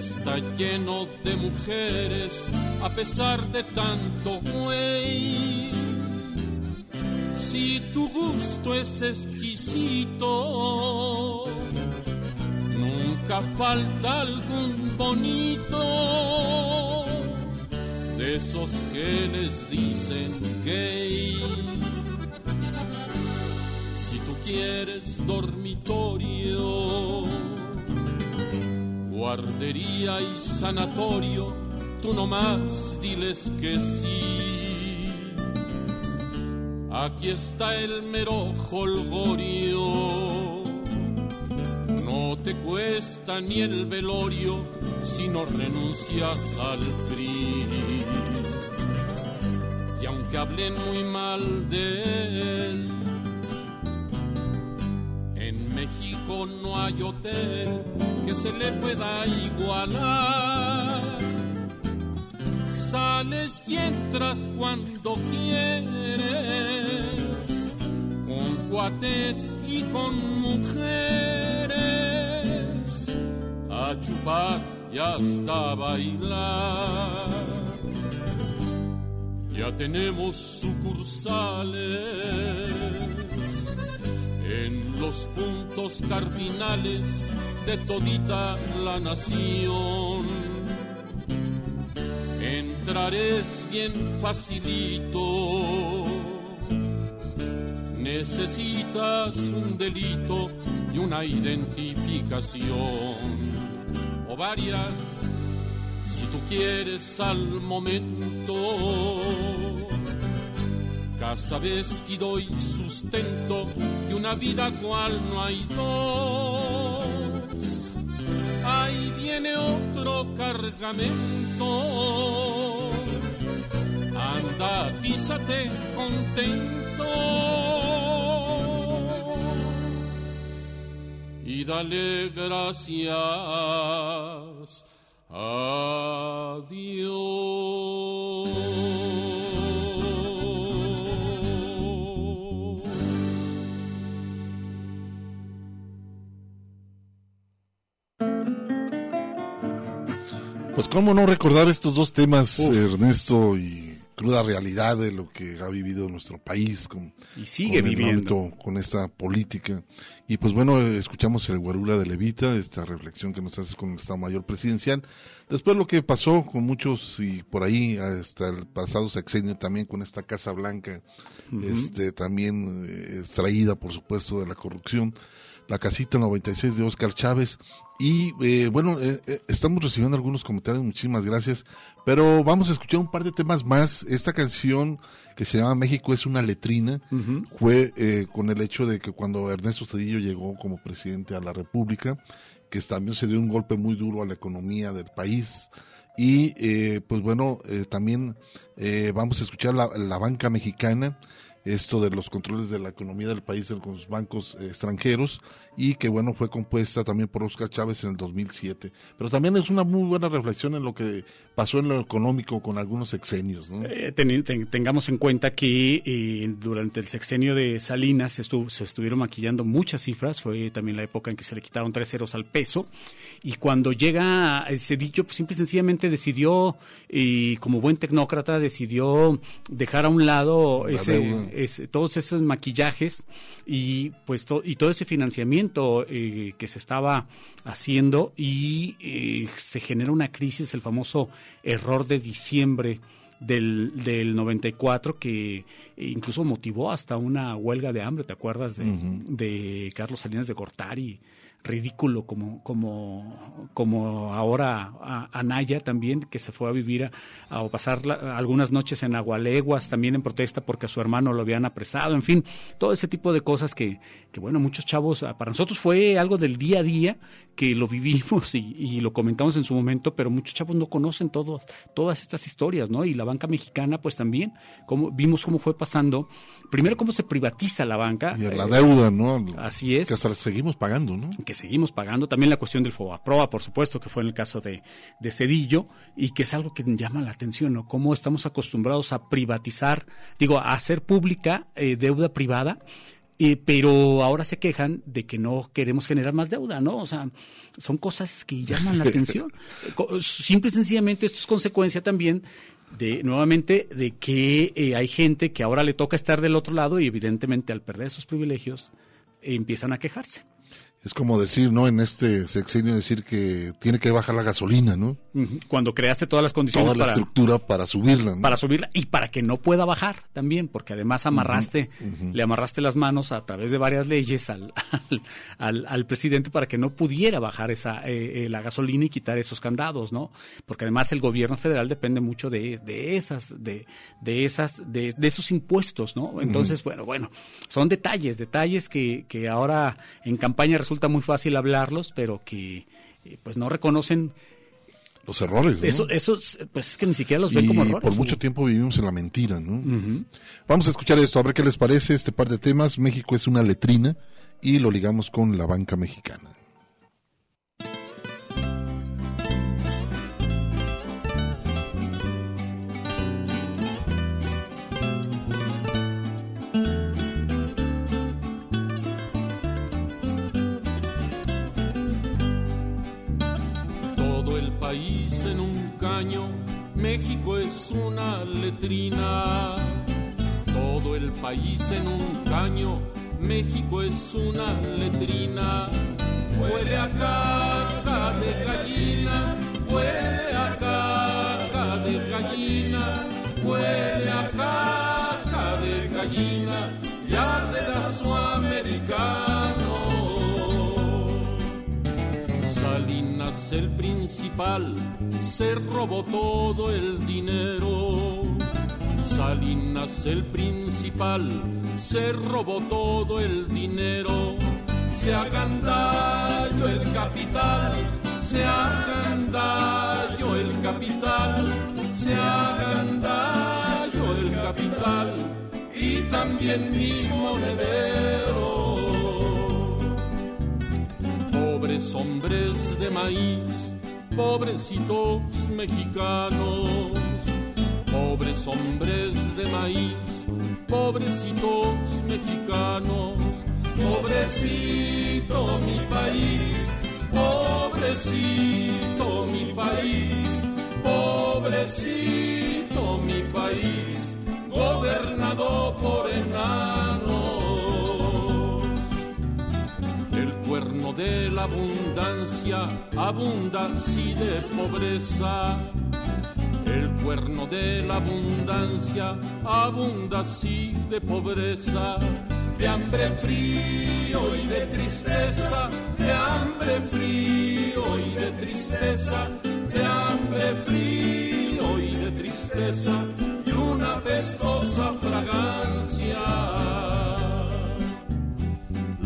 está lleno de mujeres a pesar de tanto güey. Si tu gusto es exquisito, nunca falta algún bonito esos que les dicen gay. Si tú quieres dormitorio, guardería y sanatorio, tú nomás diles que sí. Aquí está el mero holgorio, no te cuesta ni el velorio si no renuncias al PRI. Aunque hablen muy mal de él, en México no hay hotel que se le pueda igualar. Sales y entras cuando quieres, con cuates y con mujeres, a chupar y hasta bailar. Ya tenemos sucursales en los puntos cardinales de todita la nación. Entrarés bien facilito. Necesitas un delito y una identificación o varias, si tú quieres al momento. Casa, vestido y sustento y una vida cual no hay dos. Ahí viene otro cargamento. Anda, písate contento. y dale gracias a Dios. Pues cómo no recordar estos dos temas, Ernesto, y cruda realidad de lo que ha vivido nuestro país con, y sigue viviendo con esta política. Y pues bueno, escuchamos el Guarula de Levita, esta reflexión que nos hace con el Estado Mayor Presidencial. Después lo que pasó con muchos y por ahí hasta el pasado sexenio también con esta Casa Blanca, este también eh, extraída por supuesto de la corrupción la casita 96 de Oscar Chávez. Y eh, bueno, eh, eh, estamos recibiendo algunos comentarios, muchísimas gracias. Pero vamos a escuchar un par de temas más. Esta canción que se llama México es una letrina fue con el hecho de que cuando Ernesto Cedillo llegó como presidente a la República, que también se dio un golpe muy duro a la economía del país. Y pues bueno, también vamos a escuchar la, la banca mexicana esto de los controles de la economía del país con los bancos eh, extranjeros y que bueno fue compuesta también por Oscar Chávez en el 2007 pero también es una muy buena reflexión en lo que pasó en lo económico con algunos sexenios eh, tengamos en cuenta que eh, durante el sexenio de Salinas se, se estuvieron maquillando muchas cifras fue también la época en que se le quitaron tres ceros al peso y cuando llega ese dicho pues simple y sencillamente decidió y como buen tecnócrata decidió dejar a un lado ese todos esos maquillajes y pues y todo ese financiamiento eh, que se estaba haciendo y eh, se genera una crisis, el famoso error de diciembre del, del 94 que incluso motivó hasta una huelga de hambre, ¿te acuerdas de, de Carlos Salinas de Gortari? Ridículo como, como, como ahora Anaya también, que se fue a vivir a, pasar algunas noches en Agualeguas, también en protesta porque a su hermano lo habían apresado, en fin, todo ese tipo de cosas que, que bueno, muchos chavos, ah, para nosotros fue algo del día a día que lo vivimos y, lo comentamos en su momento, pero muchos chavos no conocen todos, todas estas historias, ¿no? Y la banca mexicana, pues también, como, vimos cómo fue pasando, primero cómo se privatiza la banca. Y la deuda, ¿no? Así es. Que hasta seguimos pagando, ¿no? Que seguimos pagando. También la cuestión del Fobaproa, por supuesto, que fue en el caso de, de Cedillo, y que es algo que llama la atención, ¿no? Cómo estamos acostumbrados a privatizar, digo, a hacer pública eh, deuda privada pero ahora se quejan de que no queremos generar más deuda, ¿no? O sea, son cosas que llaman la atención. Simple y sencillamente esto es consecuencia también de nuevamente de que eh, hay gente que ahora le toca estar del otro lado y evidentemente al perder esos privilegios empiezan a quejarse es como decir, ¿no? En este sexenio decir que tiene que bajar la gasolina, ¿no? Cuando creaste todas las condiciones Toda la estructura para subirla, Para subirla y para que no pueda bajar también, porque además amarraste, le amarraste las manos a través de varias leyes al, al, al, presidente para que no pudiera bajar esa eh, eh, la gasolina y quitar esos candados, ¿no? Porque además el gobierno federal depende mucho de, de esas, de, de esas, de, de esos impuestos, ¿no? Entonces, bueno, bueno, son detalles, detalles que, que ahora en campaña resulta muy fácil hablarlos, pero que eh, pues no reconocen los errores. Eso, eso, pues es que ni siquiera los ven como errores. Por mucho tiempo vivimos en la mentira, ¿no? Vamos a escuchar esto, a ver qué les parece este par de temas. México es una letrina y lo ligamos con la banca mexicana. México es una letrina, todo el país en un caño, México es una letrina, huele a caca de gallina, huele a caca de gallina, huele a caca de gallina, El principal se robó todo el dinero. Salinas el principal se robó todo el dinero. Se agandalló el capital, se agandalló el capital, se agandalló el capital y también mi monedero. Hombres de maíz pobrecitos mexicanos, pobres hombres de maíz, pobrecitos mexicanos, pobrecito mi país, pobrecito mi país, pobrecito mi país, gobernado por enanos. cuerno de la abundancia abunda si de pobreza. El cuerno de la abundancia abunda si de pobreza. De hambre frío y de tristeza, de hambre frío y de tristeza, de hambre frío y de tristeza y una pestosa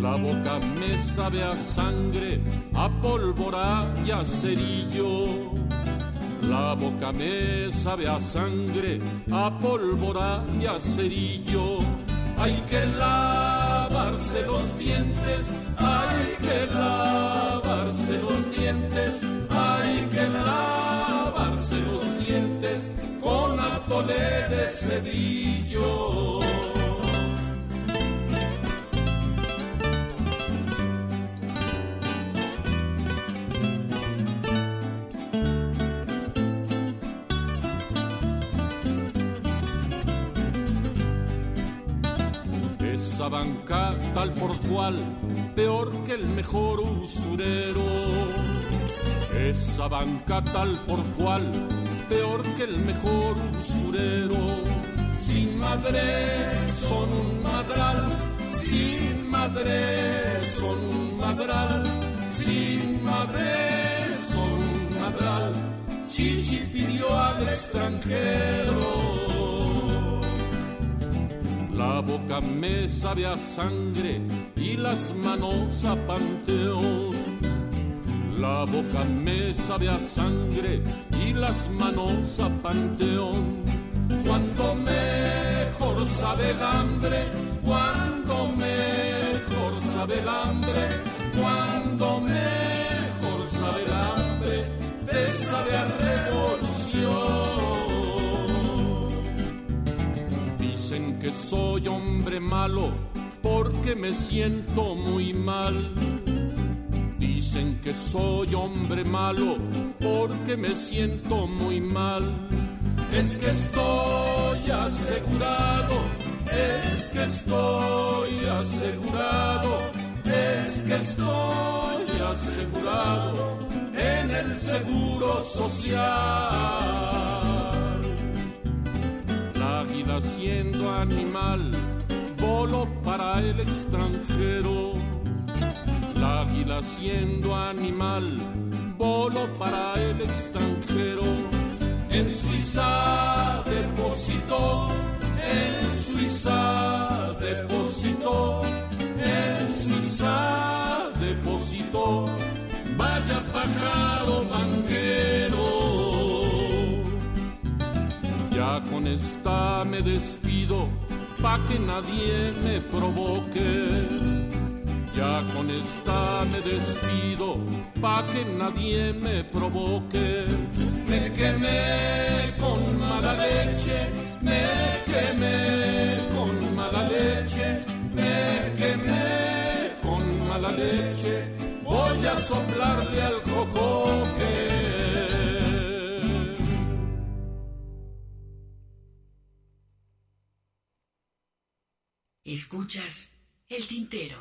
La boca me sabe a sangre, a pólvora y a cerillo. La boca me sabe a sangre, a pólvora y a cerillo. Hay que lavarse los dientes, hay que lavarse los dientes, hay que lavarse los dientes con atole de cerillo. Esa banca tal por cual, peor que el mejor usurero. Esa banca tal por cual, peor que el mejor usurero. Sin madre son un madral, sin madre son un madral, sin madre son un madral. Chichi pidió al extranjero la boca me sabe a sangre y las manos a panteón. La boca me sabe a sangre y las manos a panteón. Cuando mejor sabe el hambre, cuando mejor sabe el hambre, cuando mejor que soy hombre malo porque me siento muy mal Dicen que soy hombre malo porque me siento muy mal. Es que estoy asegurado, es que estoy asegurado, es que estoy asegurado en el seguro social. La águila siendo animal, volo para el extranjero la águila siendo animal, volo para el extranjero. En Suiza depositó, en Suiza depositó, en Suiza depositó. Vaya pájaro Esta me despido, pa' que nadie me provoque ya con esta me despido, pa' que nadie me provoque. Me quemé con mala leche, me quemé con mala leche, me quemé con mala leche. Voy a soplarle al jocoque. Escuchas el tintero.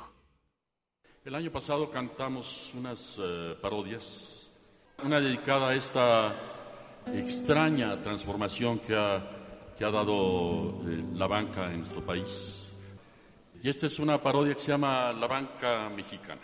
El año pasado cantamos unas eh, parodias, una dedicada a esta extraña transformación que ha, que ha dado eh, la banca en nuestro país. Y esta es una parodia que se llama La Banca Mexicana.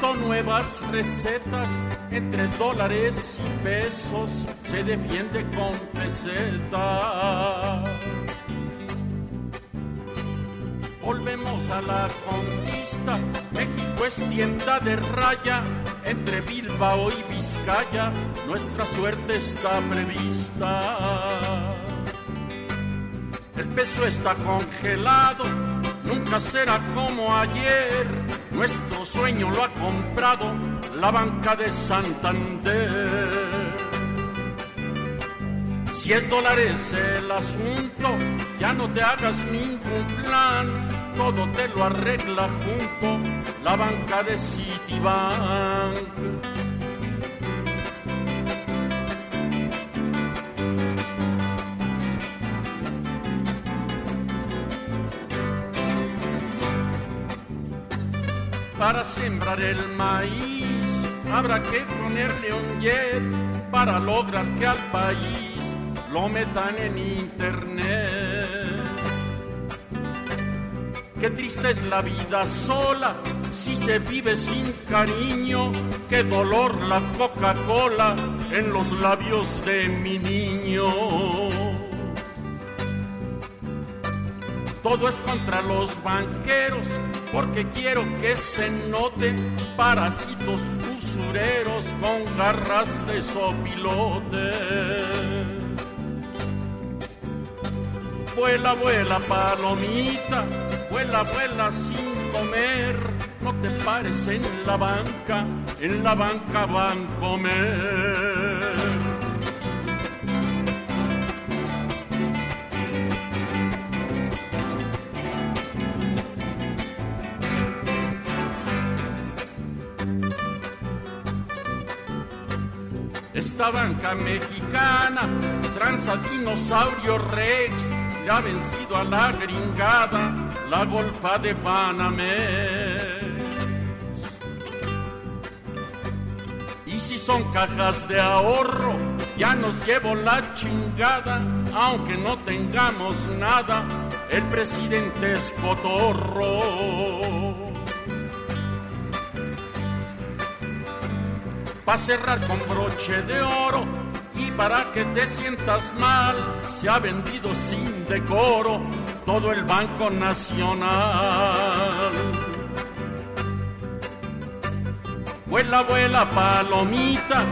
Nuevas recetas entre dólares y pesos, se defiende con peseta. Volvemos a la conquista, México es tienda de raya, entre Bilbao y Vizcaya, nuestra suerte está prevista. El peso está congelado nunca será como ayer. Nuestro sueño lo ha comprado la banca de Santander. Si es el asunto, ya no te hagas ningún plan, todo te lo arregla junto la banca de Citibank. Para sembrar el maíz habrá que ponerle un jet para lograr que al país lo metan en internet. Qué triste es la vida sola si se vive sin cariño, qué dolor la Coca-Cola en los labios de mi niño. Todo es contra los banqueros porque quiero que se noten parásitos usureros con garras de sopilote. Vuela, vuela, palomita, vuela, vuela sin comer. No te pares en la banca, en la banca van a comer. Esta banca mexicana, Transadinosaurio Rex, le ha vencido a la gringada, la golfa de Banamex. Y Y si son cajas de ahorro, ya nos llevo la chingada, aunque no tengamos nada, el presidente es cotorro. Va cerrar con broche de oro y para que te sientas mal, se ha vendido sin decoro todo el Banco Nacional. Vuela, vuela, palomita,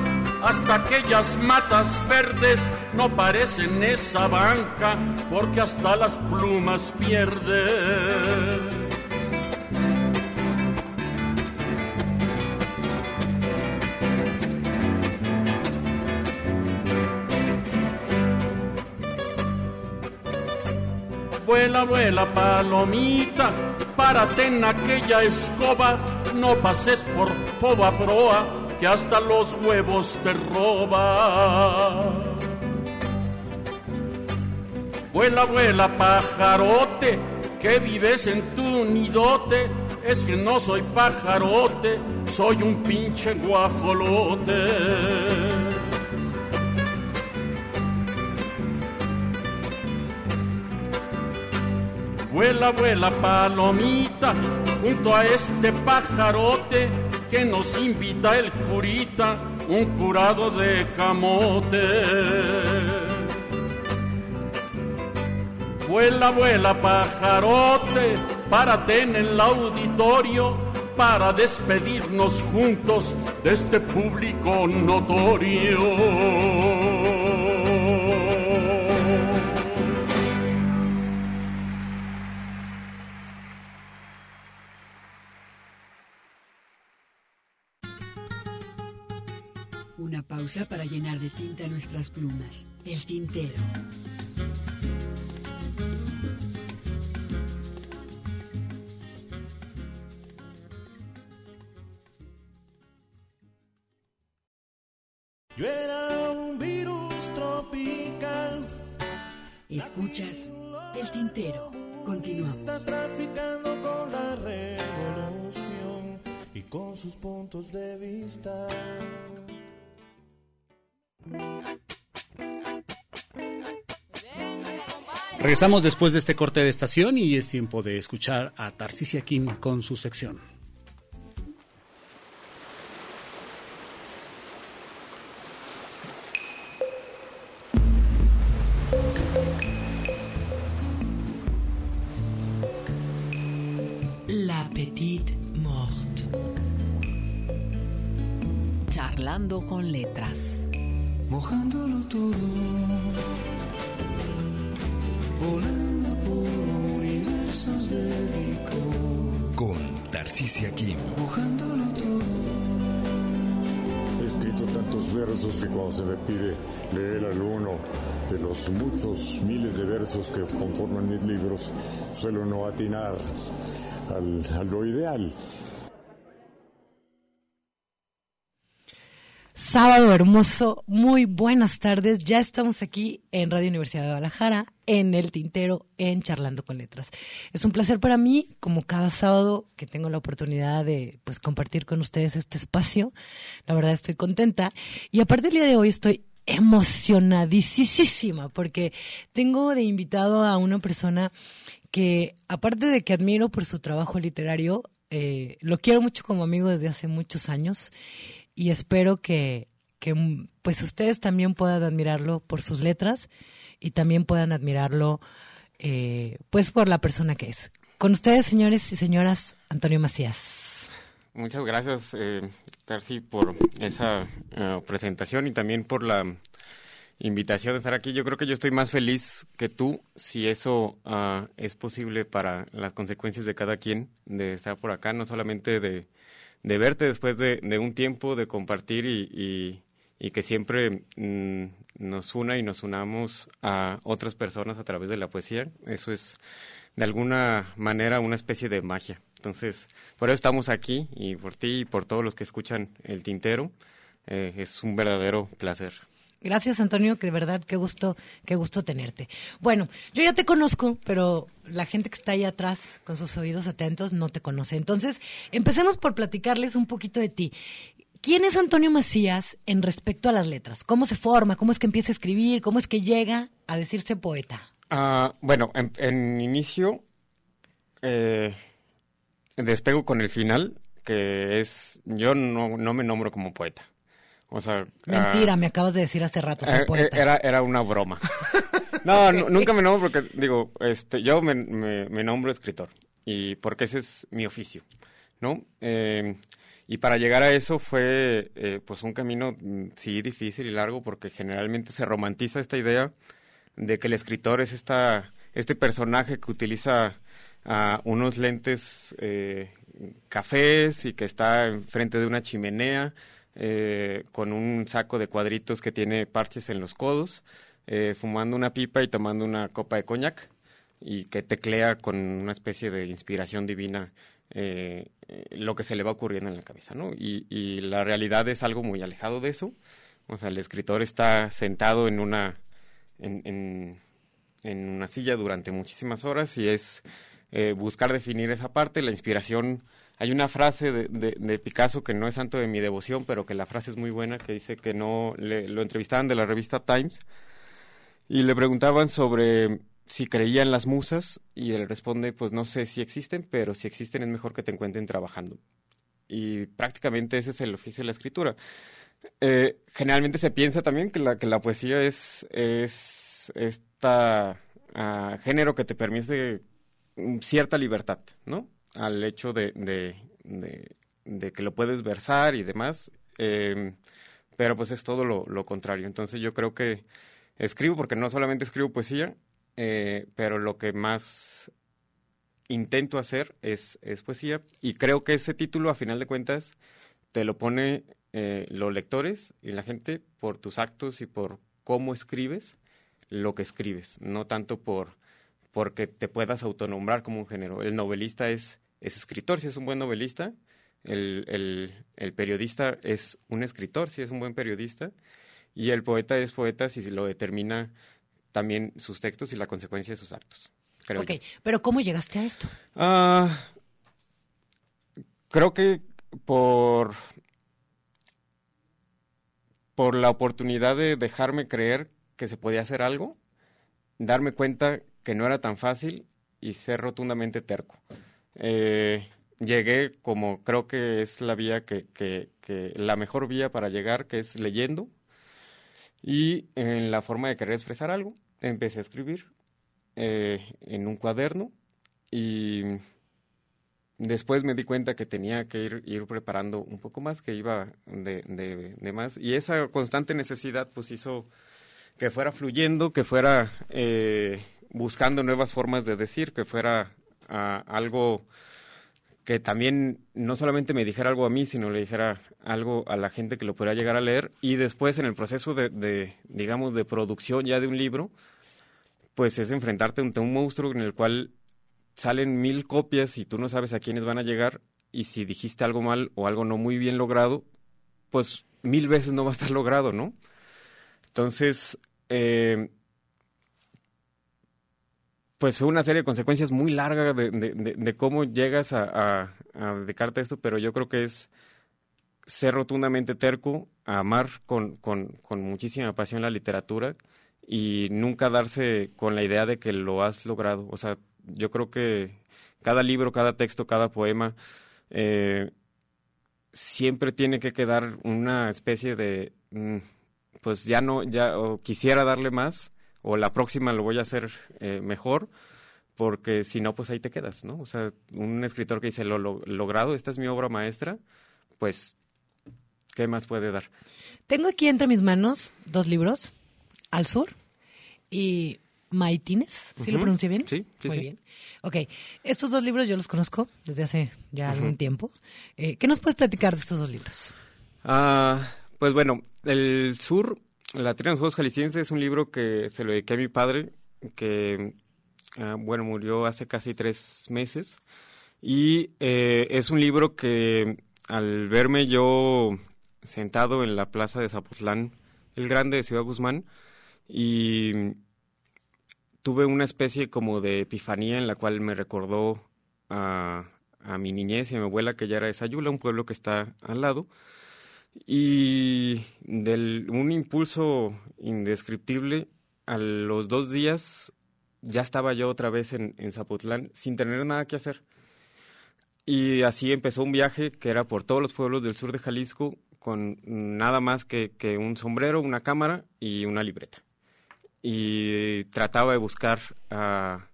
hasta aquellas matas verdes no parecen esa banca, porque hasta las plumas pierden. Vuela, vuela, palomita, párate en aquella escoba, no pases por foba proa, que hasta los huevos te roba. Vuela, vuela, pajarote, que vives en tu nidote, es que no soy pajarote, soy un pinche guajolote. Vuela, vuela, palomita, junto a este pajarote que nos invita el curita, un curado de camote. Vuela, vuela, pajarote, párate en el auditorio para despedirnos juntos de este público notorio. Pausa para llenar de tinta nuestras plumas. El tintero. Yo era un virus tropical. Escuchas el tintero. Continuamos. Está traficando con la revolución y con sus puntos de vista. Regresamos después de este corte de estación y es tiempo de escuchar a Tarcisia Kim con su sección. La Petite Morte. Charlando con letras. Mojándolo todo volando por universos de licor. Con Tarcisia Kim. Mojándolo todo. He escrito tantos versos que cuando se me pide leer alguno de los muchos miles de versos que conforman mis libros, suelo no atinar al, a lo ideal. Sábado hermoso, muy buenas tardes. Ya estamos aquí en Radio Universidad de Guadalajara, en El Tintero, en Charlando con Letras. Es un placer para mí, como cada sábado que tengo la oportunidad de pues compartir con ustedes este espacio. La verdad estoy contenta y aparte el día de hoy estoy emocionadísima porque tengo de invitado a una persona que aparte de que admiro por su trabajo literario, eh, lo quiero mucho como amigo desde hace muchos años y espero que, que pues ustedes también puedan admirarlo por sus letras y también puedan admirarlo eh, pues por la persona que es. Con ustedes, señores y señoras, Antonio Macías. Muchas gracias, eh, por esa eh, presentación y también por la invitación de estar aquí. Yo creo que yo estoy más feliz que tú si eso ah, es posible para las consecuencias de cada quien de estar por acá, no solamente de de verte después de, un tiempo, de compartir y, y, que siempre mm, nos una y nos unamos a otras personas a través de la poesía. Eso es de alguna manera una especie de magia. Entonces, por eso estamos aquí y por ti y por todos los que escuchan el tintero. Eh, es un verdadero placer. Gracias, Antonio, que de verdad, qué gusto, qué gusto tenerte. Bueno, yo ya te conozco, pero la gente que está ahí atrás, con sus oídos atentos, no te conoce. Entonces, empecemos por platicarles un poquito de ti. ¿Quién es Antonio Macías en respecto a las letras? ¿Cómo se forma? ¿Cómo es que empieza a escribir? ¿Cómo es que llega a decirse poeta? Ah, bueno, en, inicio eh, despego con el final, que es, yo no, no me nombro como poeta. O sea, Mentira, ah, me acabas de decir hace rato, soy eh, poeta. Era, era una broma. no, nunca me nombro porque, digo, este, yo me, me, nombro escritor, y porque ese es mi oficio, ¿no? Eh, y para llegar a eso fue eh, pues un camino, mm, sí, difícil y largo, porque generalmente se romantiza esta idea de que el escritor es esta, este personaje que utiliza uh, unos lentes eh, cafés y que está enfrente de una chimenea eh, con un saco de cuadritos que tiene parches en los codos, eh, fumando una pipa y tomando una copa de coñac y que teclea con una especie de inspiración divina eh, lo que se le va ocurriendo en la cabeza, ¿no? Y, la realidad es algo muy alejado de eso. O sea, el escritor está sentado en una, en, en, una silla durante muchísimas horas y es eh, buscar definir esa parte. La inspiración, hay una frase de, de, Picasso que no es santo de mi devoción, pero que la frase es muy buena, que dice que no, le, lo entrevistaban de la revista Times y le preguntaban sobre si creía en las musas y él responde, pues no sé si existen, pero si existen es mejor que te encuentren trabajando. Y prácticamente ese es el oficio de la escritura. Eh, generalmente se piensa también que la, que la poesía es, es esta ah, género que te permite cierta libertad, ¿no? Al hecho de, de, que lo puedes versar y demás, em, pero pues es todo lo, lo contrario. Entonces yo creo que escribo porque no solamente escribo poesía, eh, pero lo que más intento hacer es, es, poesía y creo que ese título a final de cuentas te lo pone eh, los lectores y la gente por tus actos y por cómo escribes lo que escribes, no tanto por porque te puedas autonombrar como un género. El novelista es, es escritor, si es un buen novelista, el, el, el periodista es un escritor, si es un buen periodista, y el poeta es poeta si lo determina también sus textos y la consecuencia de sus actos. Creo ok, pero ¿cómo llegaste a esto? Ah, creo que por, por la oportunidad de dejarme creer que se podía hacer algo, darme cuenta que no era tan fácil y ser rotundamente terco. Eh, llegué como creo que es la vía que, la mejor vía para llegar, que es leyendo y en la forma de querer expresar algo empecé a escribir eh, en un cuaderno y después me di cuenta que tenía que ir, preparando un poco más, que iba de, de, más. Y esa constante necesidad pues hizo que fuera fluyendo, que fuera eh, buscando nuevas formas de decir, que fuera algo que también no solamente me dijera algo a mí, sino le dijera algo a la gente que lo pudiera llegar a leer. Y después en el proceso de, de digamos, de producción ya de un libro, pues es enfrentarte ante un monstruo en el cual salen mil copias y tú no sabes a quiénes van a llegar. Y si dijiste algo mal o algo no muy bien logrado, pues mil veces no va a estar logrado, ¿no? Entonces, eh, pues fue una serie de consecuencias muy largas de, de, cómo llegas a, a, dedicarte a esto, pero yo creo que es ser rotundamente terco, amar con, con, con, muchísima pasión la literatura y nunca darse con la idea de que lo has logrado. O sea, yo creo que cada libro, cada texto, cada poema, eh, siempre tiene que quedar una especie de, mm, pues ya no, ya quisiera darle más, o la próxima lo voy a hacer eh, mejor, porque si no, pues ahí te quedas, ¿no? O sea, un escritor que dice, lo, lo logrado, esta es mi obra maestra, pues, ¿qué más puede dar? Tengo aquí entre mis manos dos libros, Al Sur y Maitines, ¿sí lo pronuncié bien? Sí, sí, Muy bien. Ok, estos dos libros yo los conozco desde hace ya algún tiempo. Eh, ¿Qué nos puedes platicar de estos dos libros? Ah, pues bueno, El Sur la Trina de los Jaliscienses es un libro que se lo dediqué a mi padre, que, ah, bueno, murió hace casi tres meses. Y eh, es un libro que al verme yo sentado en la plaza de Zapotlán, el grande de Ciudad Guzmán, y tuve una especie como de epifanía en la cual me recordó a, a mi niñez y a mi abuela, que ya era de Sayula, un pueblo que está al lado. Y de un impulso indescriptible, a los dos días ya estaba yo otra vez en, en Zapotlán sin tener nada que hacer. Y así empezó un viaje que era por todos los pueblos del sur de Jalisco con nada más que, que un sombrero, una cámara y una libreta. Y trataba de buscar a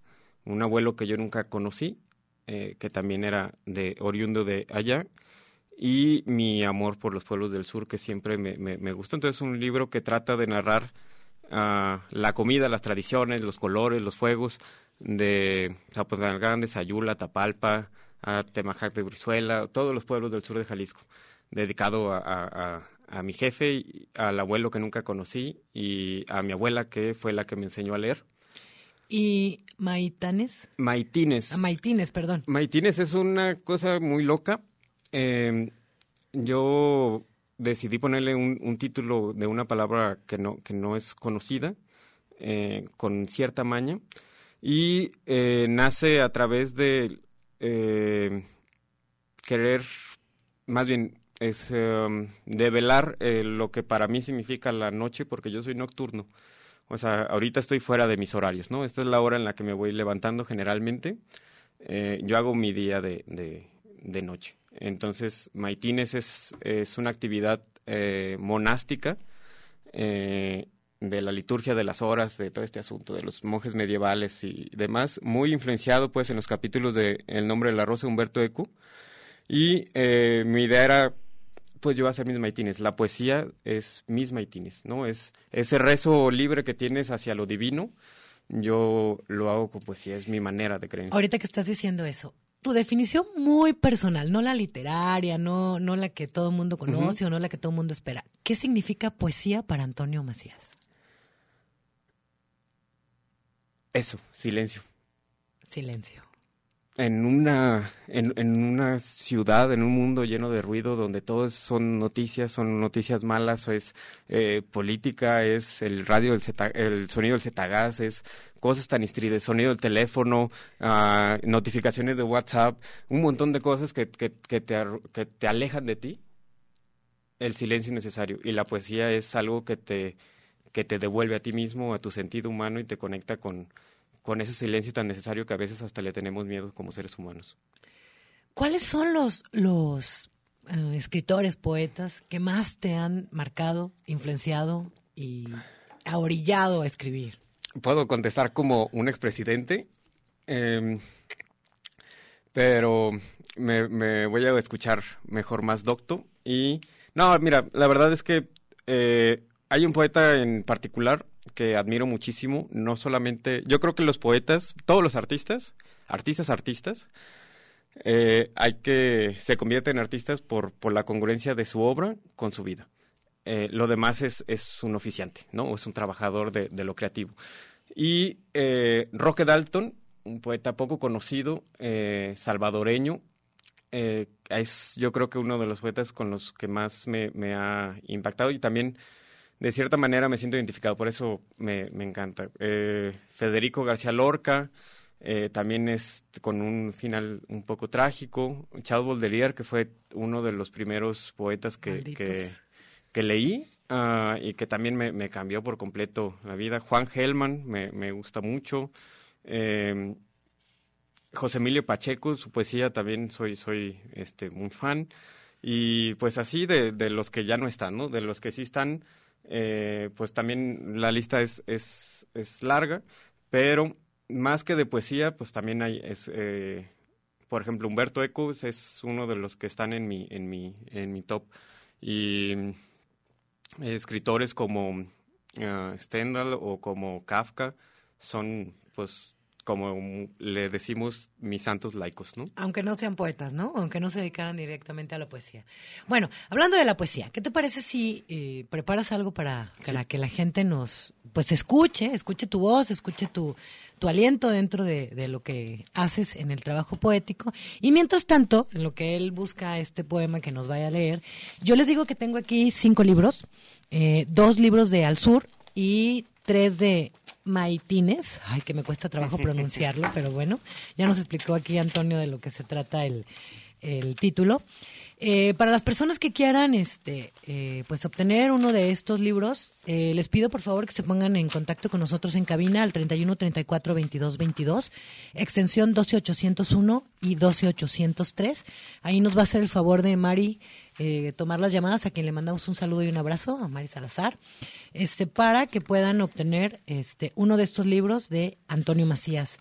un abuelo que yo nunca conocí, eh, que también era de oriundo de allá, y mi amor por los pueblos del sur, que siempre me, me, me gusta. Entonces, es un libro que trata de narrar uh, la comida, las tradiciones, los colores, los fuegos de Zapotlán Grande, Sayula, Tapalpa, a Temajac de Brizuela, todos los pueblos del sur de Jalisco, dedicado a, a, a, mi jefe, al abuelo que nunca conocí y a mi abuela que fue la que me enseñó a leer. ¿Y Maitanes? Maitines. Ah, Maitines, perdón. Maitines es una cosa muy loca. Eh, yo decidí ponerle un, título de una palabra que no, que no es conocida, eh, con cierta maña, y eh, nace a través de eh, querer, más bien, es um, develar lo que para mí significa la noche, porque yo soy nocturno. O sea, ahorita estoy fuera de mis horarios, ¿no? Esta es la hora en la que me voy levantando generalmente. Yo hago mi día de, de noche. Entonces, Maitines es, es una actividad eh, monástica eh, de la liturgia de las horas, de todo este asunto, de los monjes medievales y demás, muy influenciado pues en los capítulos de El nombre de la rosa, Humberto Eco. Y eh, mi idea era, pues yo hacer mis maitines. La poesía es mis maitines, ¿no? Es ese rezo libre que tienes hacia lo divino. Yo lo hago con poesía, es mi manera de creencia. Ahorita que estás diciendo eso, tu definición muy personal, no la literaria, no, no la que todo el mundo conoce uh -huh. o no la que todo el mundo espera. ¿Qué significa poesía para Antonio Macías? Eso, silencio. Silencio. En una, en, en, una ciudad, en un mundo lleno de ruido, donde todo son noticias, son noticias malas, o es eh, política, es el radio, el, zeta, el sonido del zetagás, es cosas tan estridentes, sonido del teléfono, uh, notificaciones de WhatsApp, un montón de cosas que, que, te, que te alejan de ti. El silencio es necesario y la poesía es algo que te, que te devuelve a ti mismo, a tu sentido humano y te conecta con, con ese silencio tan necesario que a veces hasta le tenemos miedo como seres humanos. ¿Cuáles son los, los uh, escritores, poetas que más te han marcado, influenciado y ahorillado a escribir? Puedo contestar como un expresidente, eh, pero me, voy a escuchar mejor más docto. Y no, mira, la verdad es que eh, hay un poeta en particular que admiro muchísimo, no solamente, yo creo que los poetas, todos los artistas, artistas, artistas, eh, hay que, se convierten en artistas por la congruencia de su obra con su vida. Eh, lo demás es, es un oficiante, ¿no? Es un trabajador de, de lo creativo. Y eh, Roque Dalton, un poeta poco conocido, eh, salvadoreño, eh, es yo creo que uno de los poetas con los que más me, me ha impactado y también de cierta manera me siento identificado, por eso me, me encanta. Eh, Federico García Lorca, eh, también es con un final un poco trágico. Charles Baudelaire, que fue uno de los primeros poetas que, que, que, leí uh, y que también me, cambió por completo la vida. Juan Gelman me, gusta mucho. Eh, José Emilio Pacheco, su poesía también soy, soy este, muy fan. Y pues así de, de los que ya no están, ¿no? De los que sí están, eh, pues también la lista es, es, es, larga, pero más que de poesía, pues también hay, es, eh, por ejemplo, Humberto Eco es uno de los que están en mi, en mi, en mi top. Y escritores como uh, Stendhal o como Kafka son, pues, como le decimos mis santos laicos, ¿no? Aunque no sean poetas, ¿no? Aunque no se dedicaran directamente a la poesía. Bueno, hablando de la poesía, ¿qué te parece si eh, preparas algo para, para sí. que la gente nos, pues, escuche, escuche tu voz, escuche tu, tu aliento dentro de, de, lo que haces en el trabajo poético? Y mientras tanto, en lo que él busca este poema que nos vaya a leer, yo les digo que tengo aquí cinco libros, eh, dos libros de Al Sur y tres de Maitines, ay, que me cuesta trabajo pronunciarlo, pero bueno, ya nos explicó aquí Antonio de lo que se trata el, el título. Eh, para las personas que quieran este, eh, pues obtener uno de estos libros, eh, les pido por favor que se pongan en contacto con nosotros en cabina al 31 34 22 22, extensión 12801 y 12803. Ahí nos va a hacer el favor de Mari tomar las llamadas, a quien le mandamos un saludo y un abrazo, a Mari Salazar, este, para que puedan obtener este, uno de estos libros de Antonio Macías.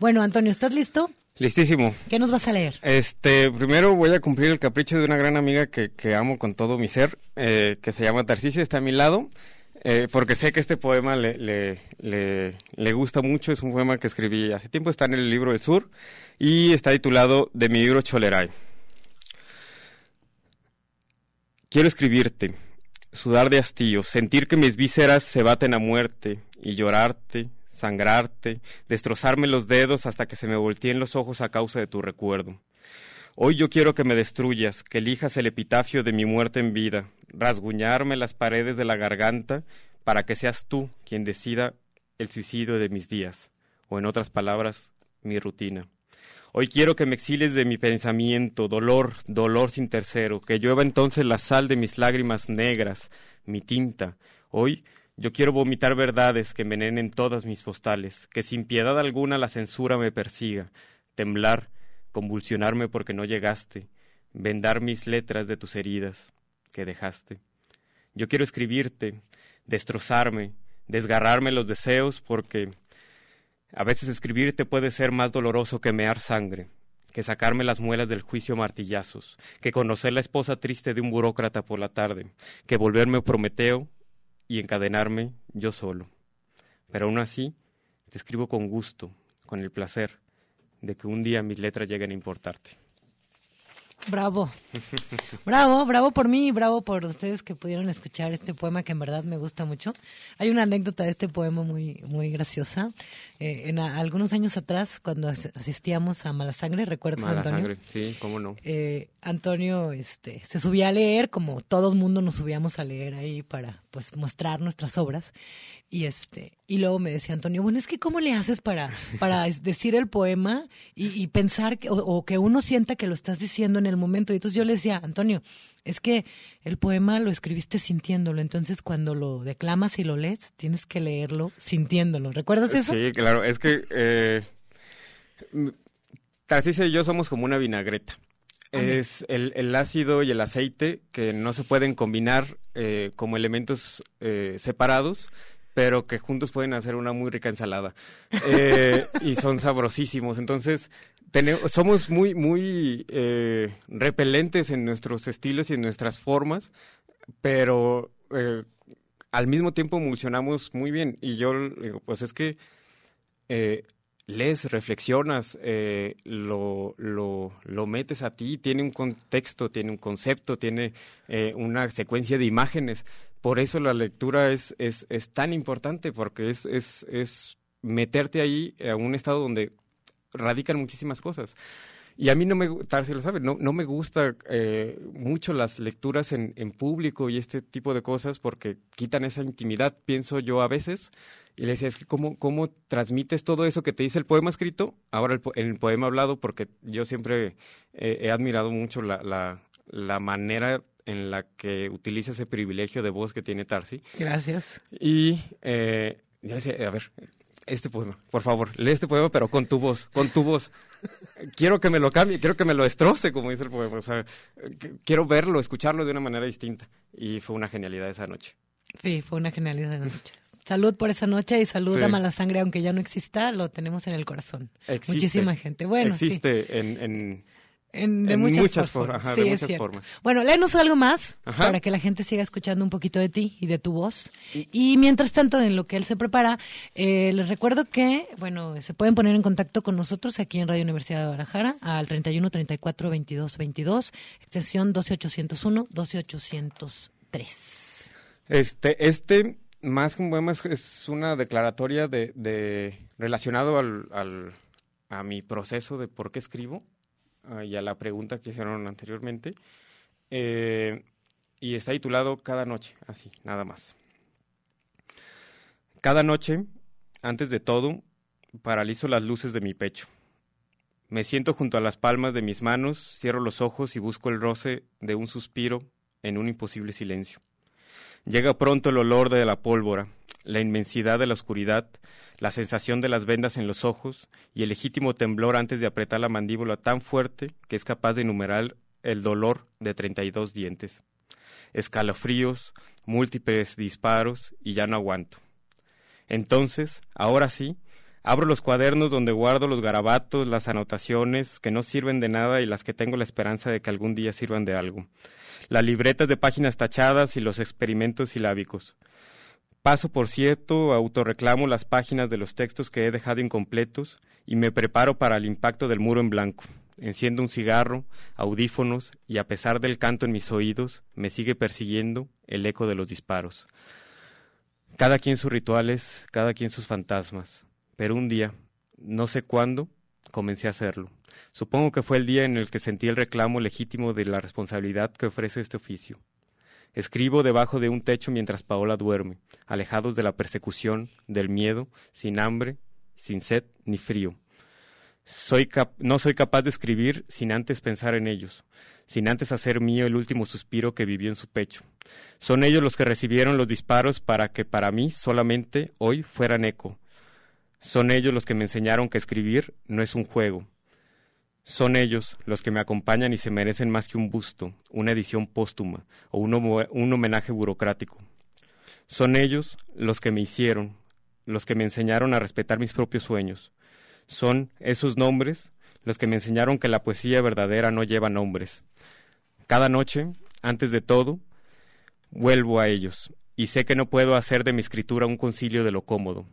Bueno, Antonio, ¿estás listo? Listísimo. ¿Qué nos vas a leer? Este, primero voy a cumplir el capricho de una gran amiga que, que amo con todo mi ser, eh, que se llama Tarcisia, está a mi lado, eh, porque sé que este poema le, le, le, le, gusta mucho, es un poema que escribí hace tiempo, está en el libro del sur y está titulado de mi libro Choleray. Quiero escribirte, sudar de hastío, sentir que mis vísceras se baten a muerte y llorarte, sangrarte, destrozarme los dedos hasta que se me volteen los ojos a causa de tu recuerdo. Hoy yo quiero que me destruyas, que elijas el epitafio de mi muerte en vida, rasguñarme las paredes de la garganta para que seas tú quien decida el suicidio de mis días, o en otras palabras, mi rutina. Hoy quiero que me exiles de mi pensamiento, dolor, dolor sin tercero, que llueva entonces la sal de mis lágrimas negras, mi tinta. Hoy yo quiero vomitar verdades que envenenen todas mis postales, que sin piedad alguna la censura me persiga, temblar, convulsionarme porque no llegaste, vendar mis letras de tus heridas que dejaste. Yo quiero escribirte, destrozarme, desgarrarme los deseos porque a veces escribirte puede ser más doloroso que mear sangre, que sacarme las muelas del juicio martillazos, que conocer la esposa triste de un burócrata por la tarde, que volverme Prometeo y encadenarme yo solo. Pero aún así, te escribo con gusto, con el placer de que un día mis letras lleguen a importarte. Bravo. Bravo, bravo por mí y bravo por ustedes que pudieron escuchar este poema que en verdad me gusta mucho. Hay una anécdota de este poema muy, muy graciosa. Eh, en algunos años atrás, cuando asistíamos a Mala Sangre, recuerdo Mala Sangre, sí, cómo no. Eh, Antonio este, se subía a leer, como todo el mundo nos subíamos a leer ahí para pues mostrar nuestras obras. Y este, y luego me decía Antonio, bueno, es que cómo le haces para, para decir el poema y, pensar que, o, que uno sienta que lo estás diciendo en el momento. Y entonces yo le decía, Antonio, es que el poema lo escribiste sintiéndolo, entonces cuando lo declamas y lo lees, tienes que leerlo sintiéndolo. ¿Recuerdas eso? Sí, claro, es que eh, Tarcisia y yo somos como una vinagreta. Es el, el, ácido y el aceite que no se pueden combinar eh, como elementos eh, separados, pero que juntos pueden hacer una muy rica ensalada. Eh, y son sabrosísimos. Entonces, tenemos, somos muy, muy eh, repelentes en nuestros estilos y en nuestras formas, pero eh, al mismo tiempo emulsionamos muy bien. Y yo digo, pues es que lees, reflexionas, lo, lo, lo, metes a ti, tiene un contexto, tiene un concepto, tiene una secuencia de imágenes por eso la lectura es, es, es tan importante, porque es, es, es meterte ahí a un estado donde radican muchísimas cosas. Y a mí no me, lo sabe, no, no me gusta eh, mucho las lecturas en, en, público y este tipo de cosas porque quitan esa intimidad, pienso yo a veces. Y le decía, es que cómo, cómo transmites todo eso que te dice el poema escrito, ahora el, el poema hablado, porque yo siempre he admirado mucho la, la, la manera en la que utiliza ese privilegio de voz que tiene Tarsi. Gracias. Y eh, ya decía, a ver, este poema, por favor, lee este poema, pero con tu voz, con tu voz. quiero que me lo cambie, quiero que me lo destroce, como dice el poema. O sea, quiero verlo, escucharlo de una manera distinta. Y fue una genialidad esa noche. Sí, fue una genialidad esa noche. Salud por esa noche y salud a Mala Sangre, aunque ya no exista, lo tenemos en el corazón. Muchísima gente. Bueno, existe en en, de muchas, formas. Bueno, léenos algo más para que la gente siga escuchando un poquito de ti y de tu voz. Y mientras tanto, en lo que él se prepara, eh, les recuerdo que, bueno, se pueden poner en contacto con nosotros aquí en Radio Universidad de Guadalajara al 31 34 22 22, extensión 12801, 12803. Este, este, más que un poema, es, una declaratoria de, de relacionado al, al, a mi proceso de por qué escribo Ah, y a la pregunta que hicieron anteriormente. Eh, y está titulado Cada noche, así, nada más. Cada noche, antes de todo, paralizo las luces de mi pecho. Me siento junto a las palmas de mis manos, cierro los ojos y busco el roce de un suspiro en un imposible silencio. Llega pronto el olor de la pólvora, la inmensidad de la oscuridad, la sensación de las vendas en los ojos y el legítimo temblor antes de apretar la mandíbula tan fuerte que es capaz de enumerar el dolor de treinta y dos dientes. Escalofríos, múltiples disparos y ya no aguanto. Entonces, ahora sí, Abro los cuadernos donde guardo los garabatos, las anotaciones que no sirven de nada y las que tengo la esperanza de que algún día sirvan de algo. Las libretas de páginas tachadas y los experimentos silábicos. Paso, por cierto, autorreclamo las páginas de los textos que he dejado incompletos y me preparo para el impacto del muro en blanco. Enciendo un cigarro, audífonos y a pesar del canto en mis oídos, me sigue persiguiendo el eco de los disparos. Cada quien sus rituales, cada quien sus fantasmas pero un día, no sé cuándo, comencé a hacerlo. Supongo que fue el día en el que sentí el reclamo legítimo de la responsabilidad que ofrece este oficio. Escribo debajo de un techo mientras Paola duerme, alejados de la persecución, del miedo, sin hambre, sin sed ni frío. Soy no soy capaz de escribir sin antes pensar en ellos, sin antes hacer mío el último suspiro que vivió en su pecho. Son ellos los que recibieron los disparos para que para mí solamente hoy fueran eco, son ellos los que me enseñaron que escribir no es un juego. Son ellos los que me acompañan y se merecen más que un busto, una edición póstuma o un, homenaje burocrático. Son ellos los que me hicieron, los que me enseñaron a respetar mis propios sueños. Son esos nombres los que me enseñaron que la poesía verdadera no lleva nombres. Cada noche, antes de todo, vuelvo a ellos, y sé que no puedo hacer de mi escritura un concilio de lo cómodo,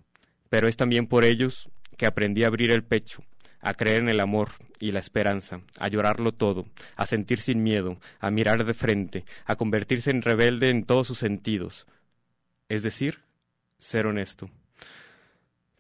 pero es también por ellos que aprendí a abrir el pecho, a creer en el amor y la esperanza, a llorarlo todo, a sentir sin miedo, a mirar de frente, a convertirse en rebelde en todos sus sentidos, es decir, ser honesto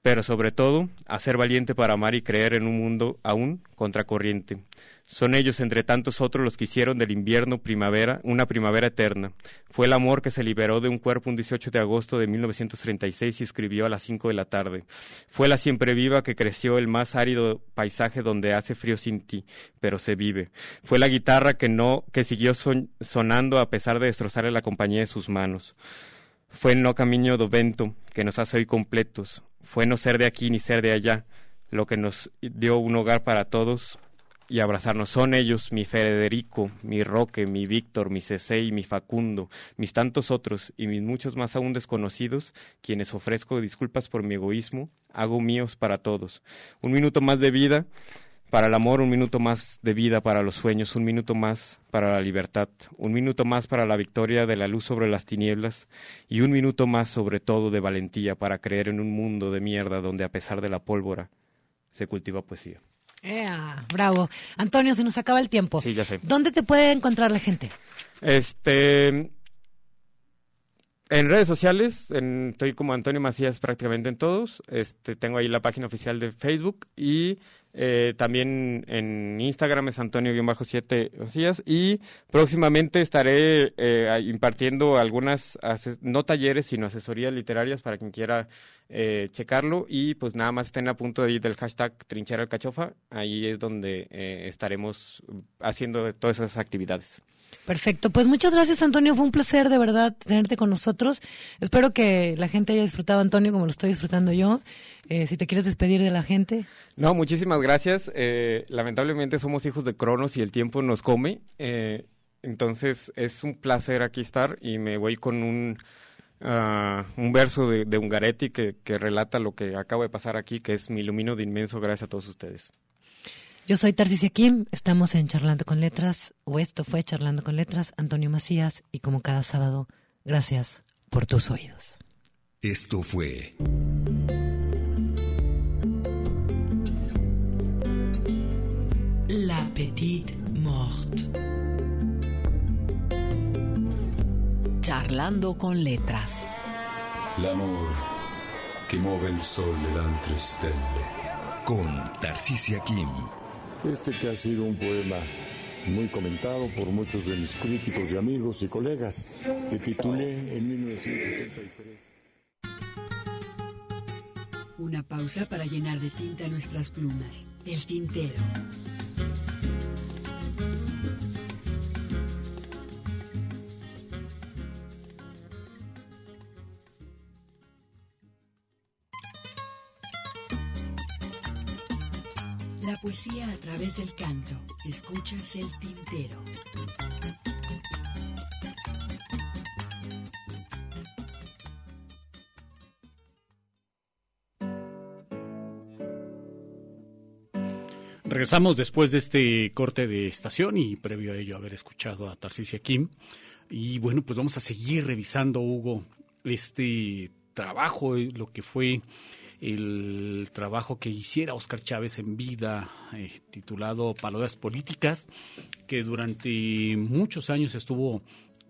pero sobre todo a ser valiente para amar y creer en un mundo aún contracorriente. Son ellos entre tantos otros los que hicieron del invierno primavera una primavera eterna. Fue el amor que se liberó de un cuerpo un 18 de agosto de 1936 y escribió a las 5 de la tarde. Fue la siempre viva que creció el más árido paisaje donde hace frío sin ti, pero se vive. Fue la guitarra que no que siguió sonando a pesar de destrozarle la compañía de sus manos. Fue el no camino do vento que nos hace hoy completos, fue no ser de aquí ni ser de allá, lo que nos dio un hogar para todos y abrazarnos. Son ellos, mi Federico, mi Roque, mi Víctor, mi y mi Facundo, mis tantos otros y mis muchos más aún desconocidos, quienes ofrezco disculpas por mi egoísmo, hago míos para todos. Un minuto más de vida para el amor, un minuto más de vida para los sueños, un minuto más para la libertad, un minuto más para la victoria de la luz sobre las tinieblas y un minuto más sobre todo de valentía para creer en un mundo de mierda donde a pesar de la pólvora se cultiva poesía. bravo. Antonio, se nos acaba el tiempo. Sí, ya sé. ¿Dónde te puede encontrar la gente? Este, en redes sociales, estoy como Antonio Macías prácticamente en todos. Este, tengo ahí la página oficial de Facebook y eh, también en Instagram es Antonio-7 días y próximamente estaré eh, impartiendo algunas, no talleres, sino asesorías literarias para quien quiera eh, checarlo y pues nada más estén a punto de ir del hashtag Trinchera Alcachofa, ahí es donde estaremos haciendo todas esas actividades. Perfecto, pues muchas gracias Antonio, fue un placer de verdad tenerte con nosotros. Espero que la gente haya disfrutado Antonio como lo estoy disfrutando yo. Eh, si te quieres despedir de la gente. No, muchísimas gracias. Eh, lamentablemente somos hijos de Cronos y el tiempo nos come. Eh, entonces es un placer aquí estar y me voy con un, ah, un verso de, Ungaretti que, que relata lo que acaba de pasar aquí, que es mi ilumino de inmenso gracias a todos ustedes. Yo soy Tarcisia Kim, estamos en Charlando con Letras, o esto fue Charlando con Letras, Antonio Macías, y como cada sábado, gracias por tus oídos. Esto fue... La Petite Morte. Charlando con Letras. L'amor que mueve el sol de altre stelle. Con Tarcisia Kim. Este que ha sido un poema muy comentado por muchos de mis críticos y amigos y colegas, que titulé en 1983. Una pausa para llenar de tinta nuestras plumas. El tintero. La poesía a través del canto. Escuchas el tintero. Regresamos después de este corte de estación y previo a ello haber escuchado a Tarcisia Kim. Y bueno, pues vamos a seguir revisando, Hugo, este trabajo, eh, lo que fue el trabajo que hiciera Oscar Chávez en vida, eh, titulado Palabras Políticas, que durante muchos años estuvo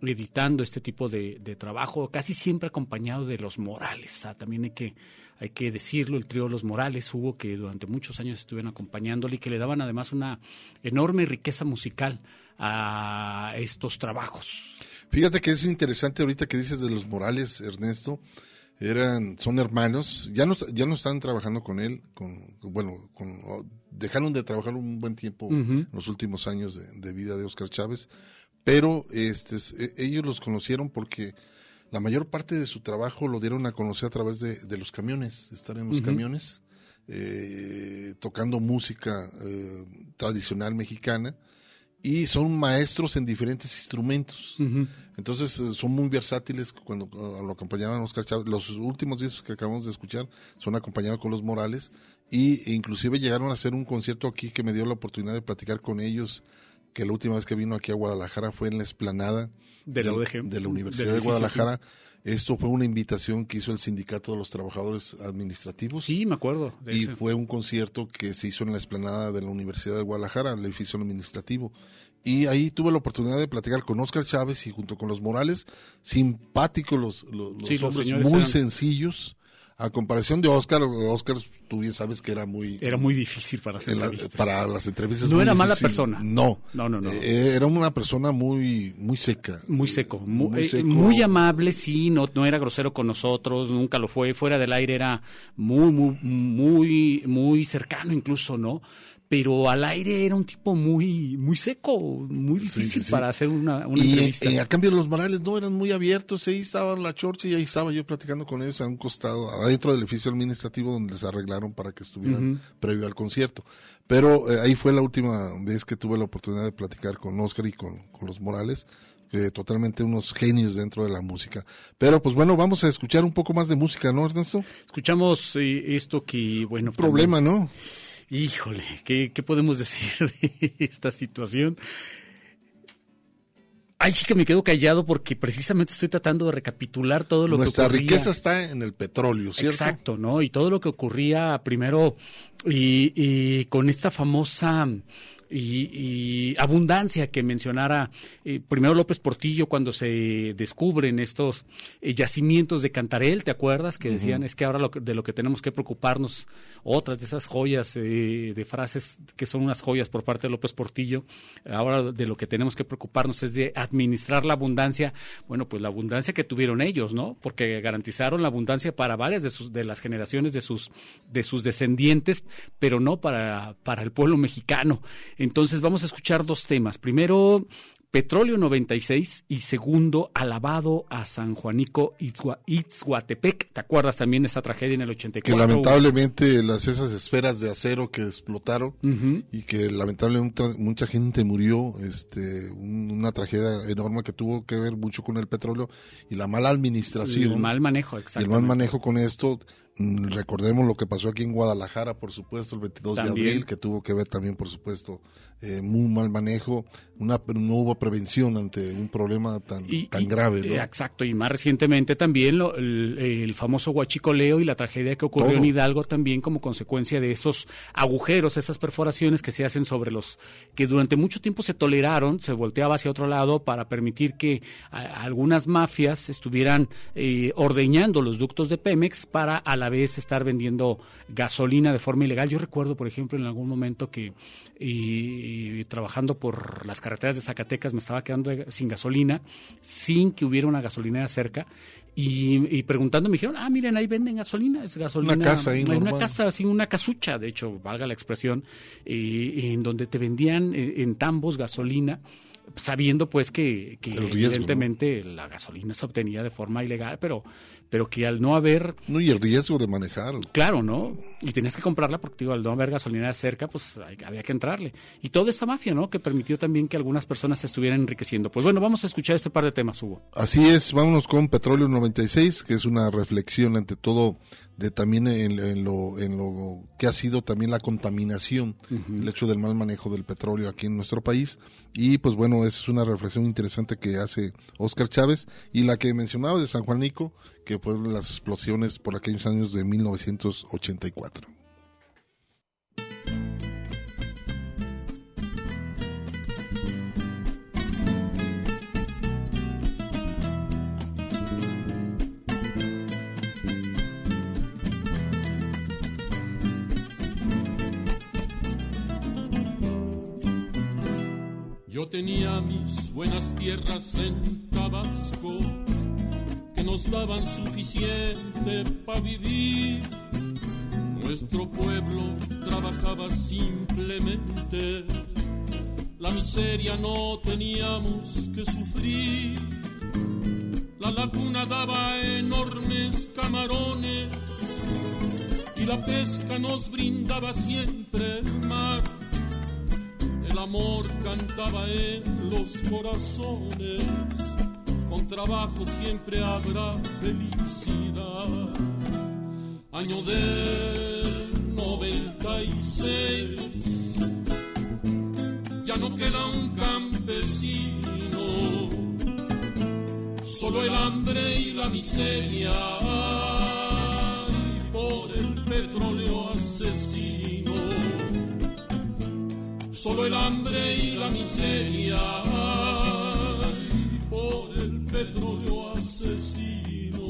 editando este tipo de, trabajo, casi siempre acompañado de los Morales. Ah, también hay que, hay que decirlo, el trío Los Morales hubo que durante muchos años estuvieron acompañándole y que le daban además una enorme riqueza musical a estos trabajos. Fíjate que es interesante ahorita que dices de los Morales, Ernesto. Eran, son hermanos, ya no, ya no están trabajando con él, con, bueno, con, dejaron de trabajar un buen tiempo en los últimos años de, de vida de Oscar Chávez, pero este, e, ellos los conocieron porque la mayor parte de su trabajo lo dieron a conocer a través de, los camiones, estar en los camiones, eh, tocando música eh, tradicional mexicana y son maestros en diferentes instrumentos. Entonces eh, son muy versátiles cuando lo acompañaron a Oscar Chávez. Los últimos discos que acabamos de escuchar son acompañados con los Morales y e inclusive llegaron a hacer un concierto aquí que me dio la oportunidad de platicar con ellos que la última vez que vino aquí a Guadalajara fue en la esplanada de la, de la Universidad de Guadalajara. Esto fue una invitación que hizo el Sindicato de los Trabajadores Administrativos. Sí, me acuerdo. y fue un concierto que se hizo en la esplanada de la Universidad de Guadalajara, el edificio administrativo. Y ahí tuve la oportunidad de platicar con Oscar Chávez y junto con los Morales, simpáticos los, los, hombres, muy sencillos a comparación de Oscar, Oscar, tú bien sabes que era muy... Era muy difícil para hacer Para las entrevistas. No era mala persona. No. No, no, no. Eh, era una persona muy, muy seca. Muy seco. Muy, eh, muy, amable, sí, no, no era grosero con nosotros, nunca lo fue. Fuera del aire era muy, muy, muy, muy cercano incluso, ¿no? Pero al aire era un tipo muy muy seco, muy difícil para hacer una, una y, entrevista. Y a cambio los Morales no eran muy abiertos, ahí estaba la chorcha y ahí estaba yo platicando con ellos a un costado, adentro del edificio administrativo donde les arreglaron para que estuvieran previo al concierto. Pero eh, ahí fue la última vez que tuve la oportunidad de platicar con Oscar y con, los Morales. Que totalmente unos genios dentro de la música. Pero pues bueno, vamos a escuchar un poco más de música, ¿no, Ernesto? Escuchamos eh, esto que, bueno... Problema, ¿no? Híjole, ¿qué, podemos decir de esta situación? Ay, sí que me quedo callado porque precisamente estoy tratando de recapitular todo lo que ocurría. Nuestra riqueza está en el petróleo, ¿cierto? Exacto, ¿no? Y todo lo que ocurría primero y con esta famosa y, abundancia que mencionara eh, primero López Portillo cuando se descubren estos eh, yacimientos de Cantarel, ¿te acuerdas? Que decían es que ahora de lo que tenemos que preocuparnos, otras de esas joyas eh, de frases que son unas joyas por parte de López Portillo, ahora de lo que tenemos que preocuparnos es de administrar la abundancia, bueno, pues la abundancia que tuvieron ellos, ¿no? Porque garantizaron la abundancia para varias de, sus, de las generaciones de sus, de sus descendientes, pero no para, para el pueblo mexicano. Entonces vamos a escuchar dos temas. Primero, Petróleo 96 y segundo, Alabado a San Juanico Itzhuatepec. ¿Te acuerdas también de esa tragedia en el 84? Que lamentablemente las esas esferas de acero que explotaron y que lamentablemente mucha gente murió, este, una tragedia enorme que tuvo que ver mucho con el petróleo y la mala administración. El mal manejo, exactamente. El mal manejo con esto recordemos lo que pasó aquí en Guadalajara, por supuesto, el 22 de abril, que tuvo que ver también, por supuesto, eh, muy mal manejo, una, no hubo prevención ante un problema tan, tan grave. ¿no? exacto, y más recientemente también el, famoso huachicoleo y la tragedia que ocurrió en Hidalgo también como consecuencia de esos agujeros, esas perforaciones que se hacen sobre los que durante mucho tiempo se toleraron, se volteaba hacia otro lado para permitir que algunas mafias estuvieran eh, ordeñando los ductos de Pemex para a la la vez estar vendiendo gasolina de forma ilegal. Yo recuerdo, por ejemplo, en algún momento que y, trabajando por las carreteras de Zacatecas me estaba quedando sin gasolina, sin que hubiera una gasolinera cerca. Y, preguntando me dijeron, ah, miren, ahí venden gasolina, es gasolina. Una casa ahí, Una casa, así, una casucha, de hecho, valga la expresión, en donde te vendían eh, en tambos gasolina sabiendo pues que, evidentemente la gasolina se obtenía de forma ilegal, pero pero que al no haber... No, y el riesgo de manejar. Claro, ¿no? Y tenías que comprarla porque digo, al no haber gasolina cerca, pues había que entrarle. Y toda esta mafia, ¿no? Que permitió también que algunas personas se estuvieran enriqueciendo. Pues bueno, vamos a escuchar este par de temas, Hugo. Así es, vámonos con Petróleo 96, que es una reflexión ante todo de también en, lo, en lo que ha sido también la contaminación, el hecho del mal manejo del petróleo aquí en nuestro país. Y pues bueno, es una reflexión interesante que hace Oscar Chávez y la que mencionaba de San Juanico, que fueron las explosiones por aquellos años de 1984. Tenía mis buenas tierras en Tabasco que nos daban suficiente para vivir. Nuestro pueblo trabajaba simplemente, la miseria no teníamos que sufrir. La laguna daba enormes camarones y la pesca nos brindaba siempre el mar. El amor cantaba en los corazones con trabajo siempre habrá felicidad. Año del 96, ya no queda un campesino, solo el hambre y la miseria. Y por el petróleo asesino, solo el hambre y la miseria petróleo asesino.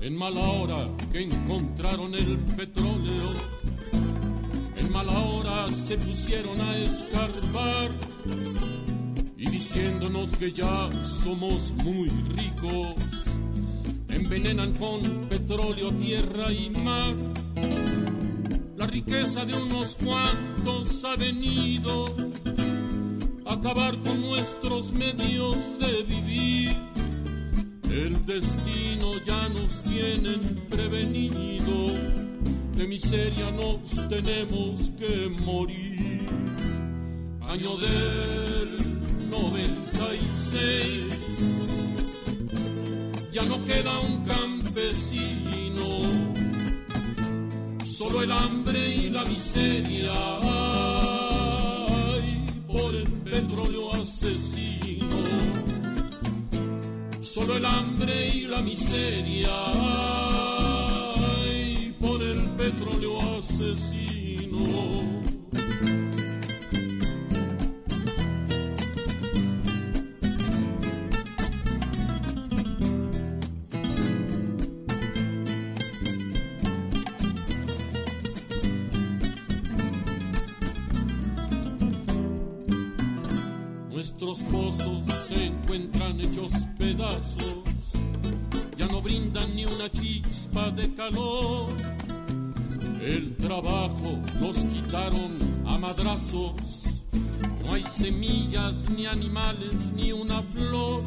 En mala hora que encontraron el petróleo, pusieron a escarbar y diciéndonos que ya somos muy ricos. Envenenan con petróleo, tierra y mar. La riqueza de unos cuantos ha venido a acabar con nuestros medios de vivir. El destino ya nos tienen prevenido, de miseria nos tenemos que morir. Año del 96. Ya no queda un campesino, solo el hambre y la miseria. Ay, por el petróleo asesino, solo el hambre y la miseria. Ay, Nuestros pozos se encuentran hechos pedazos, ya no brindan ni una chispa de calor. El trabajo nos quitaron a madrazos, no hay semillas ni animales ni una flor.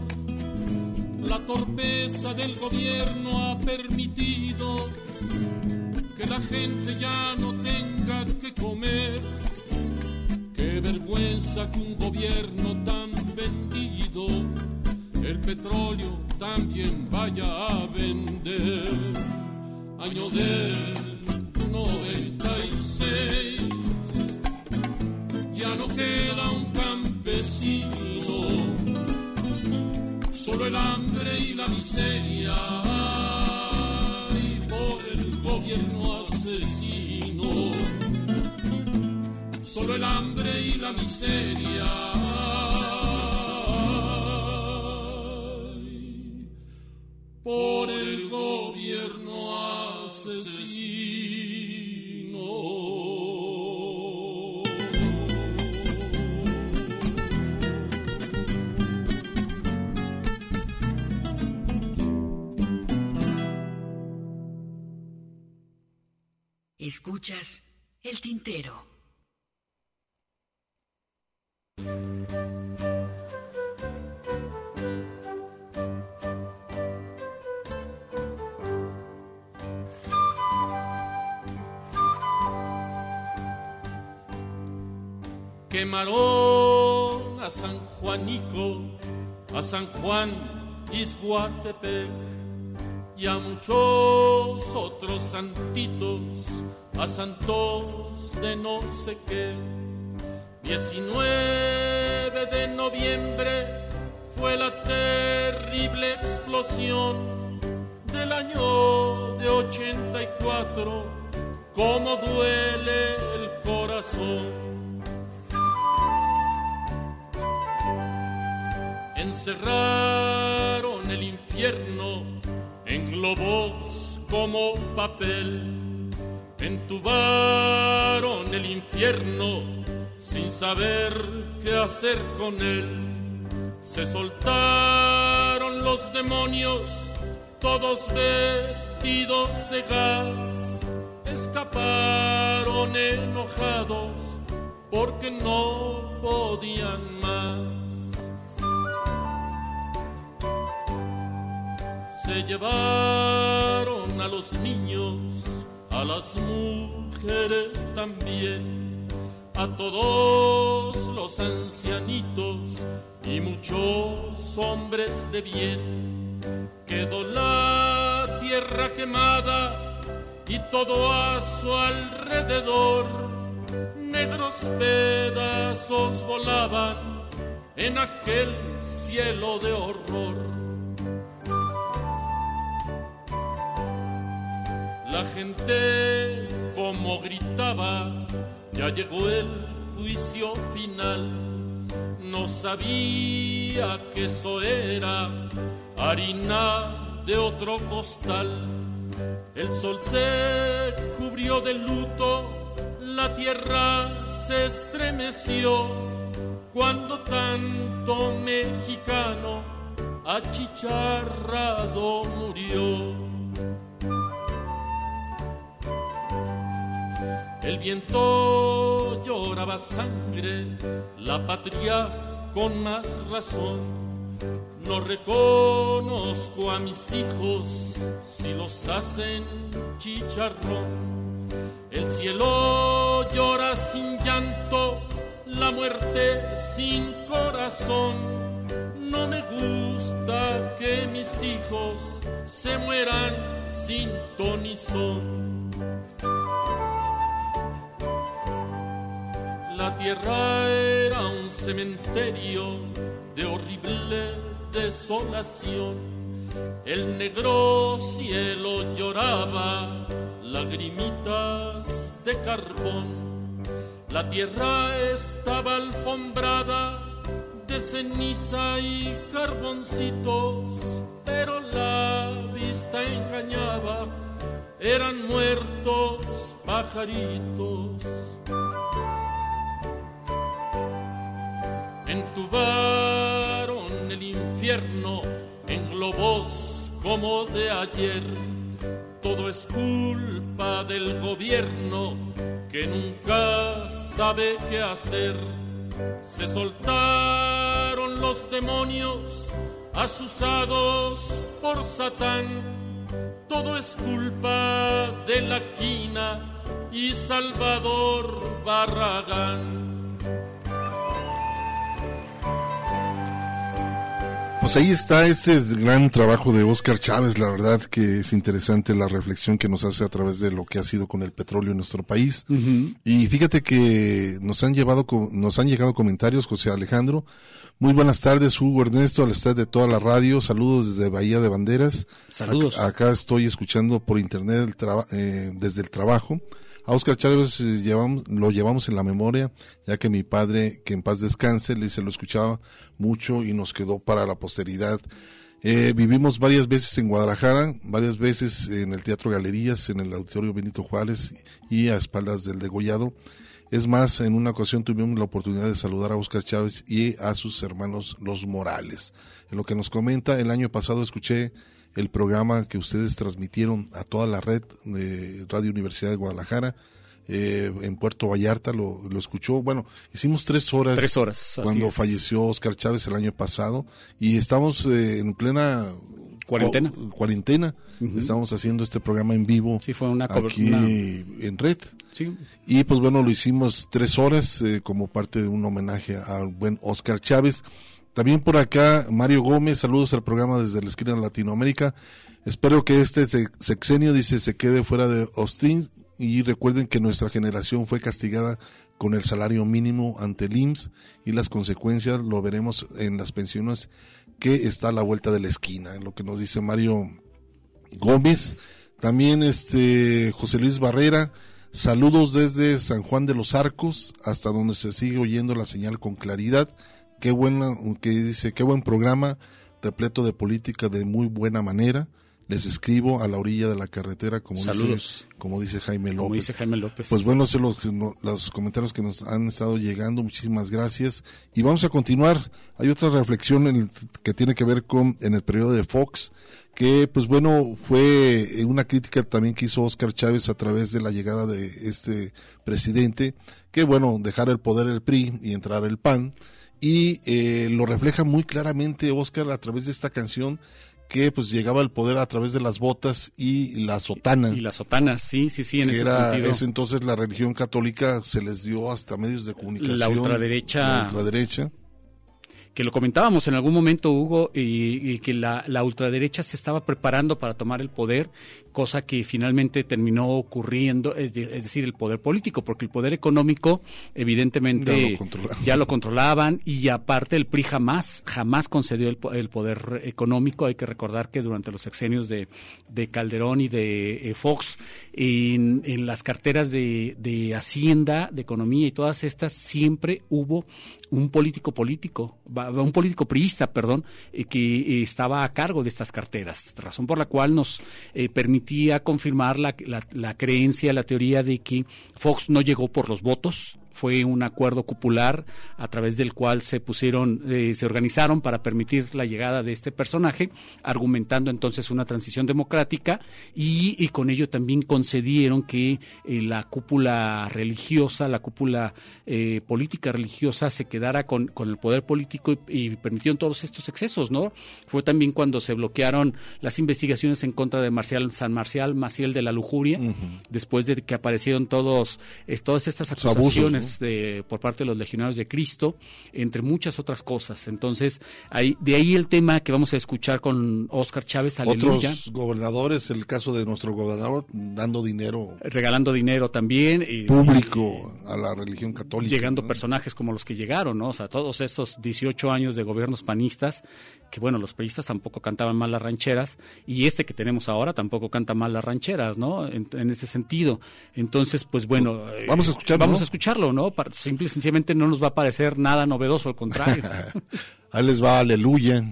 La torpeza del gobierno ha permitido que la gente ya no tenga que comer Qué vergüenza que un gobierno tan vendido el petróleo también vaya a vender. Año del 96, ya no queda un campesino, solo el hambre y la miseria y por el gobierno asesino. Solo el hambre y la miseria. por el gobierno asesino. Escuchas el tintero. Quemaron a San Juanico, a San Juan Izguatepec y a muchos otros santitos, a santos de no sé qué. 19 de noviembre fue la terrible explosión del año de 84, como duele el corazón. Encerraron el infierno en globos como papel, entubaron el infierno sin saber qué hacer con él. Se soltaron los demonios, todos vestidos de gas, escaparon enojados porque no podían más. Se llevaron a los niños, a las mujeres también, a todos los ancianitos y muchos hombres de bien. Quedó la tierra quemada y todo a su alrededor. Negros pedazos volaban en aquel cielo de horror. La gente como gritaba, ya llegó el juicio final. No sabía que eso era harina de otro costal. El sol se cubrió de luto, la tierra se estremeció cuando tanto mexicano achicharrado murió. El viento lloraba sangre, la patria con más razón. No reconozco a mis hijos si los hacen chicharrón. El cielo llora sin llanto, la muerte sin corazón. No me gusta que mis hijos se mueran sin tonizón. La tierra era un cementerio de horrible desolación. El negro cielo lloraba lagrimitas de carbón. La tierra estaba alfombrada de ceniza y carboncitos, pero la vista engañaba, eran muertos pajaritos. Entubaron el infierno en globos como de ayer. Todo es culpa del gobierno que nunca sabe qué hacer. Se soltaron los demonios asusados por Satán. Todo es culpa de la quina y Salvador Barragán. Pues ahí está este gran trabajo de Oscar Chávez, la verdad que es interesante la reflexión que nos hace a través de lo que ha sido con el petróleo en nuestro país. Y fíjate que nos han llevado, nos han llegado comentarios, José Alejandro, Muy buenas tardes, Hugo Ernesto, al estar de toda la radio. Saludos desde Bahía de Banderas. Saludos. Acá, estoy escuchando por internet eh, desde el trabajo. A Oscar Chávez eh, lo llevamos en la memoria, ya que mi padre, que en paz descanse, le se lo escuchaba mucho y nos quedó para la posteridad. Eh, vivimos varias veces en Guadalajara, varias veces en el Teatro Galerías, en el Auditorio Benito Juárez y a espaldas del degollado. Es más, en una ocasión tuvimos la oportunidad de saludar a Oscar Chávez y a sus hermanos Los Morales. En lo que nos comenta, el año pasado escuché el programa que ustedes transmitieron a toda la red de Radio Universidad de Guadalajara. Eh, en Puerto Vallarta lo, lo, escuchó. Bueno, hicimos tres horas. Tres horas. Cuando falleció Oscar Chávez el año pasado y estamos eh, en plena cuarentena. cuarentena. Estamos haciendo este programa en vivo. Sí, fue una aquí en red. Sí. Y pues bueno, lo hicimos tres horas eh, como parte de un homenaje al buen Oscar Chávez. También por acá, Mario Gómez, saludos al programa desde la esquina de Latinoamérica. Espero que este sexenio, dice, se quede fuera de Austin y recuerden que nuestra generación fue castigada con el salario mínimo ante el IMSS y las consecuencias lo veremos en las pensiones que está a la vuelta de la esquina, en lo que nos dice Mario Gómez. También este José Luis Barrera, saludos desde San Juan de los Arcos, hasta donde se sigue oyendo la señal con claridad. Qué buena, que dice, qué buen programa, repleto de política de muy buena manera les escribo a la orilla de la carretera, como, Dice, como dice Jaime López. dice Jaime López. Pues bueno, son los, los, comentarios que nos han estado llegando, muchísimas gracias. Y vamos a continuar. Hay otra reflexión en que tiene que ver con en el periodo de Fox, que pues bueno, fue una crítica también que hizo Oscar Chávez a través de la llegada de este presidente, que bueno, dejar el poder el PRI y entrar el PAN. Y eh, lo refleja muy claramente Oscar a través de esta canción que pues llegaba al poder a través de las botas y la sotana. Y las sotanas, sí, sí, sí, en ese era, sentido. Es entonces la religión católica se les dio hasta medios de comunicación. La ultraderecha. La ultraderecha que lo comentábamos en algún momento, Hugo, y, que la, ultraderecha se estaba preparando para tomar el poder, cosa que finalmente terminó ocurriendo, es, decir, el poder político, porque el poder económico, evidentemente, ya lo, controlaban y aparte el PRI jamás, jamás concedió el, poder económico. Hay que recordar que durante los sexenios de, Calderón y de eh, Fox, en, las carteras de, de Hacienda, de Economía y todas estas, siempre hubo un político político, un político priista, perdón, eh, que eh, estaba a cargo de estas carteras, razón por la cual nos eh, permitía confirmar la, la, la creencia, la teoría de que Fox no llegó por los votos, fue un acuerdo cupular a través del cual se pusieron, eh, se organizaron para permitir la llegada de este personaje, argumentando entonces una transición democrática y, con ello también concedieron que eh, la cúpula religiosa, la cúpula eh, política religiosa se quedara con, el poder político y, permitieron todos estos excesos, ¿no? Fue también cuando se bloquearon las investigaciones en contra de Marcial, San Marcial Maciel de la Lujuria, después de que aparecieron todos, todas estas acusaciones por parte de los legionarios de Cristo, entre muchas otras cosas. Entonces, ahí, de ahí el tema que vamos a escuchar con Oscar Chávez, aleluya. Otros gobernadores, el caso de nuestro gobernador, dando dinero. Regalando dinero también. Y, público a la religión católica. Llegando personajes como los que llegaron, ¿no? O sea, todos estos 18 años de gobiernos panistas, que bueno, los periodistas tampoco cantaban mal las rancheras, y este que tenemos ahora tampoco canta mal las rancheras, ¿no? En, ese sentido. Entonces, pues bueno. Vamos a escucharlo. Vamos a escucharlo, ¿no? Simple y sencillamente no nos va a parecer nada novedoso, al contrario. Ahí les va, aleluya.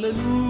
Aleluya.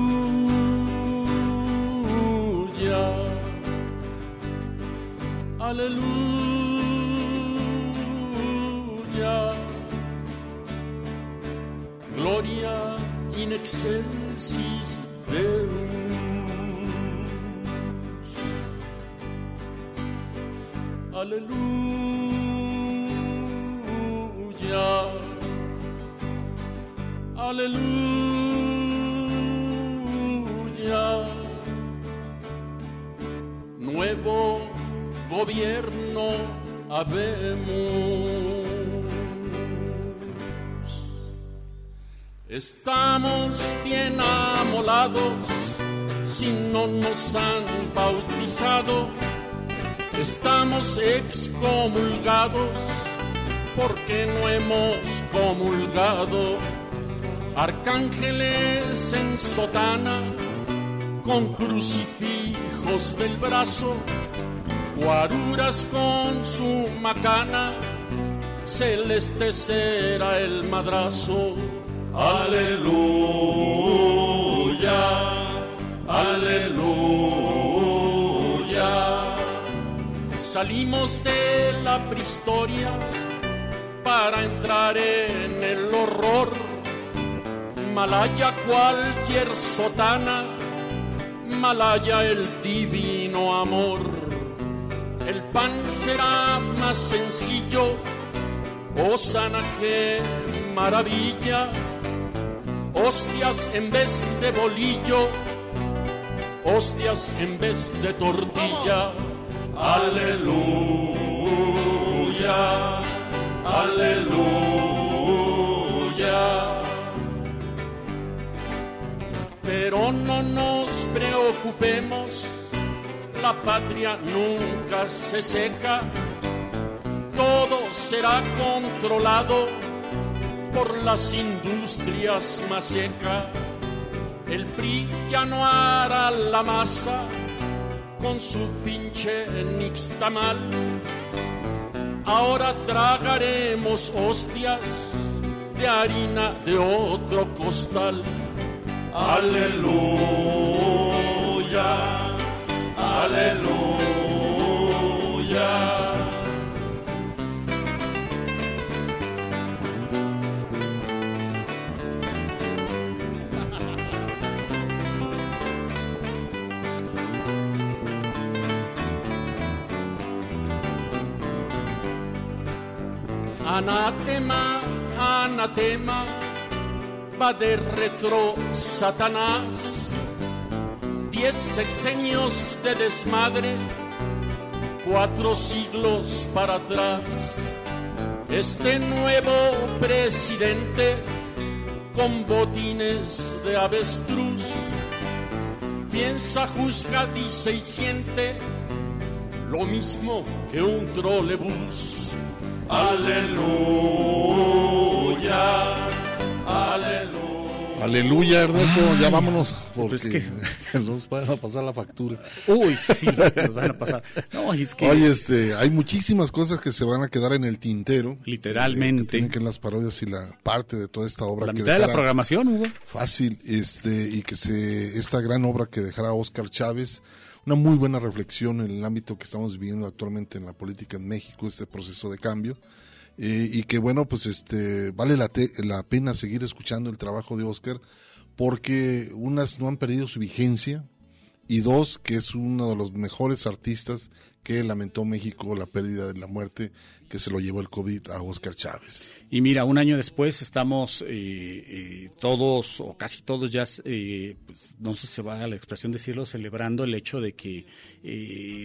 Estamos excomulgados porque no hemos comulgado. Arcángeles en sotana con crucifijos del brazo, guaruras con su macana, celeste será el madrazo. Aleluya, aleluya. Salimos de la prehistoria para entrar en el horror. Malaya cualquier sotana, Malaya el divino amor. El pan será más sencillo, sana que maravilla hostias en vez de bolillo, hostias en vez de tortilla. Aleluya, aleluya. Pero no nos preocupemos, la patria nunca se seca, todo será controlado por las industrias más seca. El PRI ya no hará la masa con su pinche nixtamal. Ahora tragaremos hostias de harina de otro costal. Aleluya, aleluya. Anatema, anatema, va de retro Satanás. Diez sexenios de desmadre, cuatro siglos para atrás. Este nuevo presidente con botines de avestruz piensa, juzga, dice y siente lo mismo que un trolebús. Aleluya, aleluya. Aleluya, Ernesto, ya vámonos porque es que... nos van a pasar la factura. Uy, sí, nos van a pasar. No, es que... Oye, este, hay muchísimas cosas que se van a quedar en el tintero. Literalmente. Eh, que tienen que en las parodias y la parte de toda esta obra. La mitad de la programación, Hugo. Fácil, este, y que se, esta gran obra que dejará Oscar Chávez una muy buena reflexión en el ámbito que estamos viviendo actualmente en la política en México, este proceso de cambio. Eh, y que bueno, pues este vale la, la pena seguir escuchando el trabajo de Oscar porque unas no han perdido su vigencia y dos que es uno de los mejores artistas que lamentó México la pérdida de la muerte que se lo llevó el COVID a Oscar Chávez. Y mira, un año después estamos eh, eh, todos, o casi todos ya, eh, pues, no sé si se va a la expresión decirlo, celebrando el hecho de que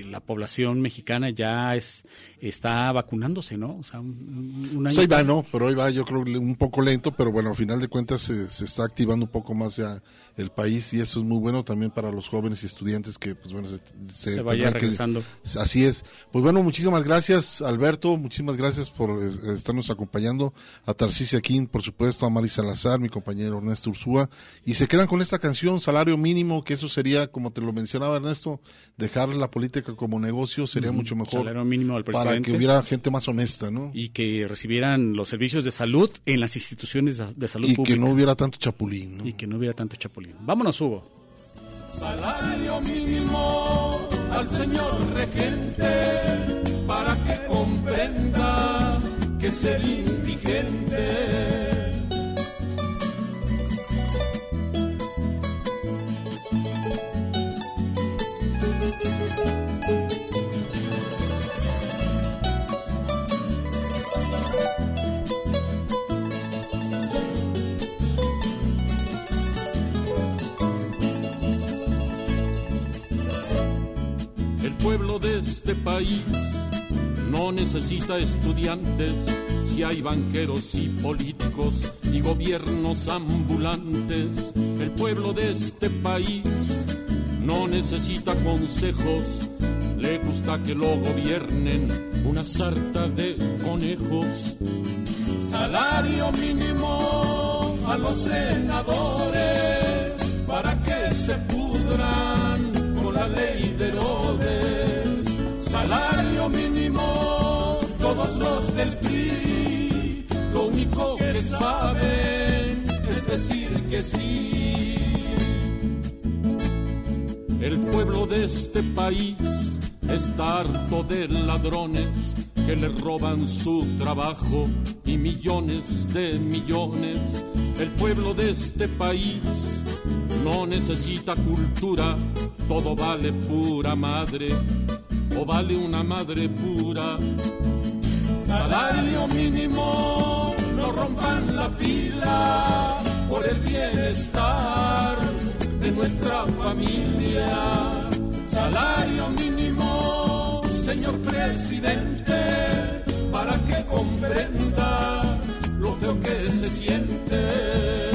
la población mexicana ya es está vacunándose, ¿no? O sea, un, año... Pues ahí va, ¿no? Pero ahí va, yo creo un poco lento, pero bueno, al final de cuentas se, se está activando un poco más ya el país y eso es muy bueno también para los jóvenes y estudiantes que, pues bueno, se, se, vaya regresando. así es. Pues bueno, muchísimas gracias, Alberto muchísimas gracias por eh, estarnos acompañando. A Tarcisia King, por supuesto, a Mari Salazar, mi compañero Ernesto Ursúa. Y se quedan con esta canción, Salario Mínimo, que eso sería, como te lo mencionaba Ernesto, dejar la política como negocio sería mucho mejor. Salario mínimo al presidente. Para que hubiera gente más honesta, ¿no? Y que recibieran los servicios de salud en las instituciones de salud y que no hubiera tanto chapulín. Y que no hubiera tanto chapulín. Vámonos, Hugo. Salario mínimo al señor regente para que comprenda que ser indigente El pueblo de este país no necesita estudiantes si hay banqueros y políticos y gobiernos ambulantes. El pueblo de este país no necesita consejos, le gusta que lo gobiernen una sarta de conejos. Salario mínimo a los senadores para que se pudran con la ley de Herodes. Salario los del PRI, lo único que saben es decir que sí. El pueblo de este país está harto de ladrones que le roban su trabajo y millones de millones. El pueblo de este país no necesita cultura, todo vale pura madre o vale una madre pura. Salario mínimo, no rompan la fila por el bienestar de nuestra familia. Salario mínimo, señor presidente, para que comprenda lo feo que se siente.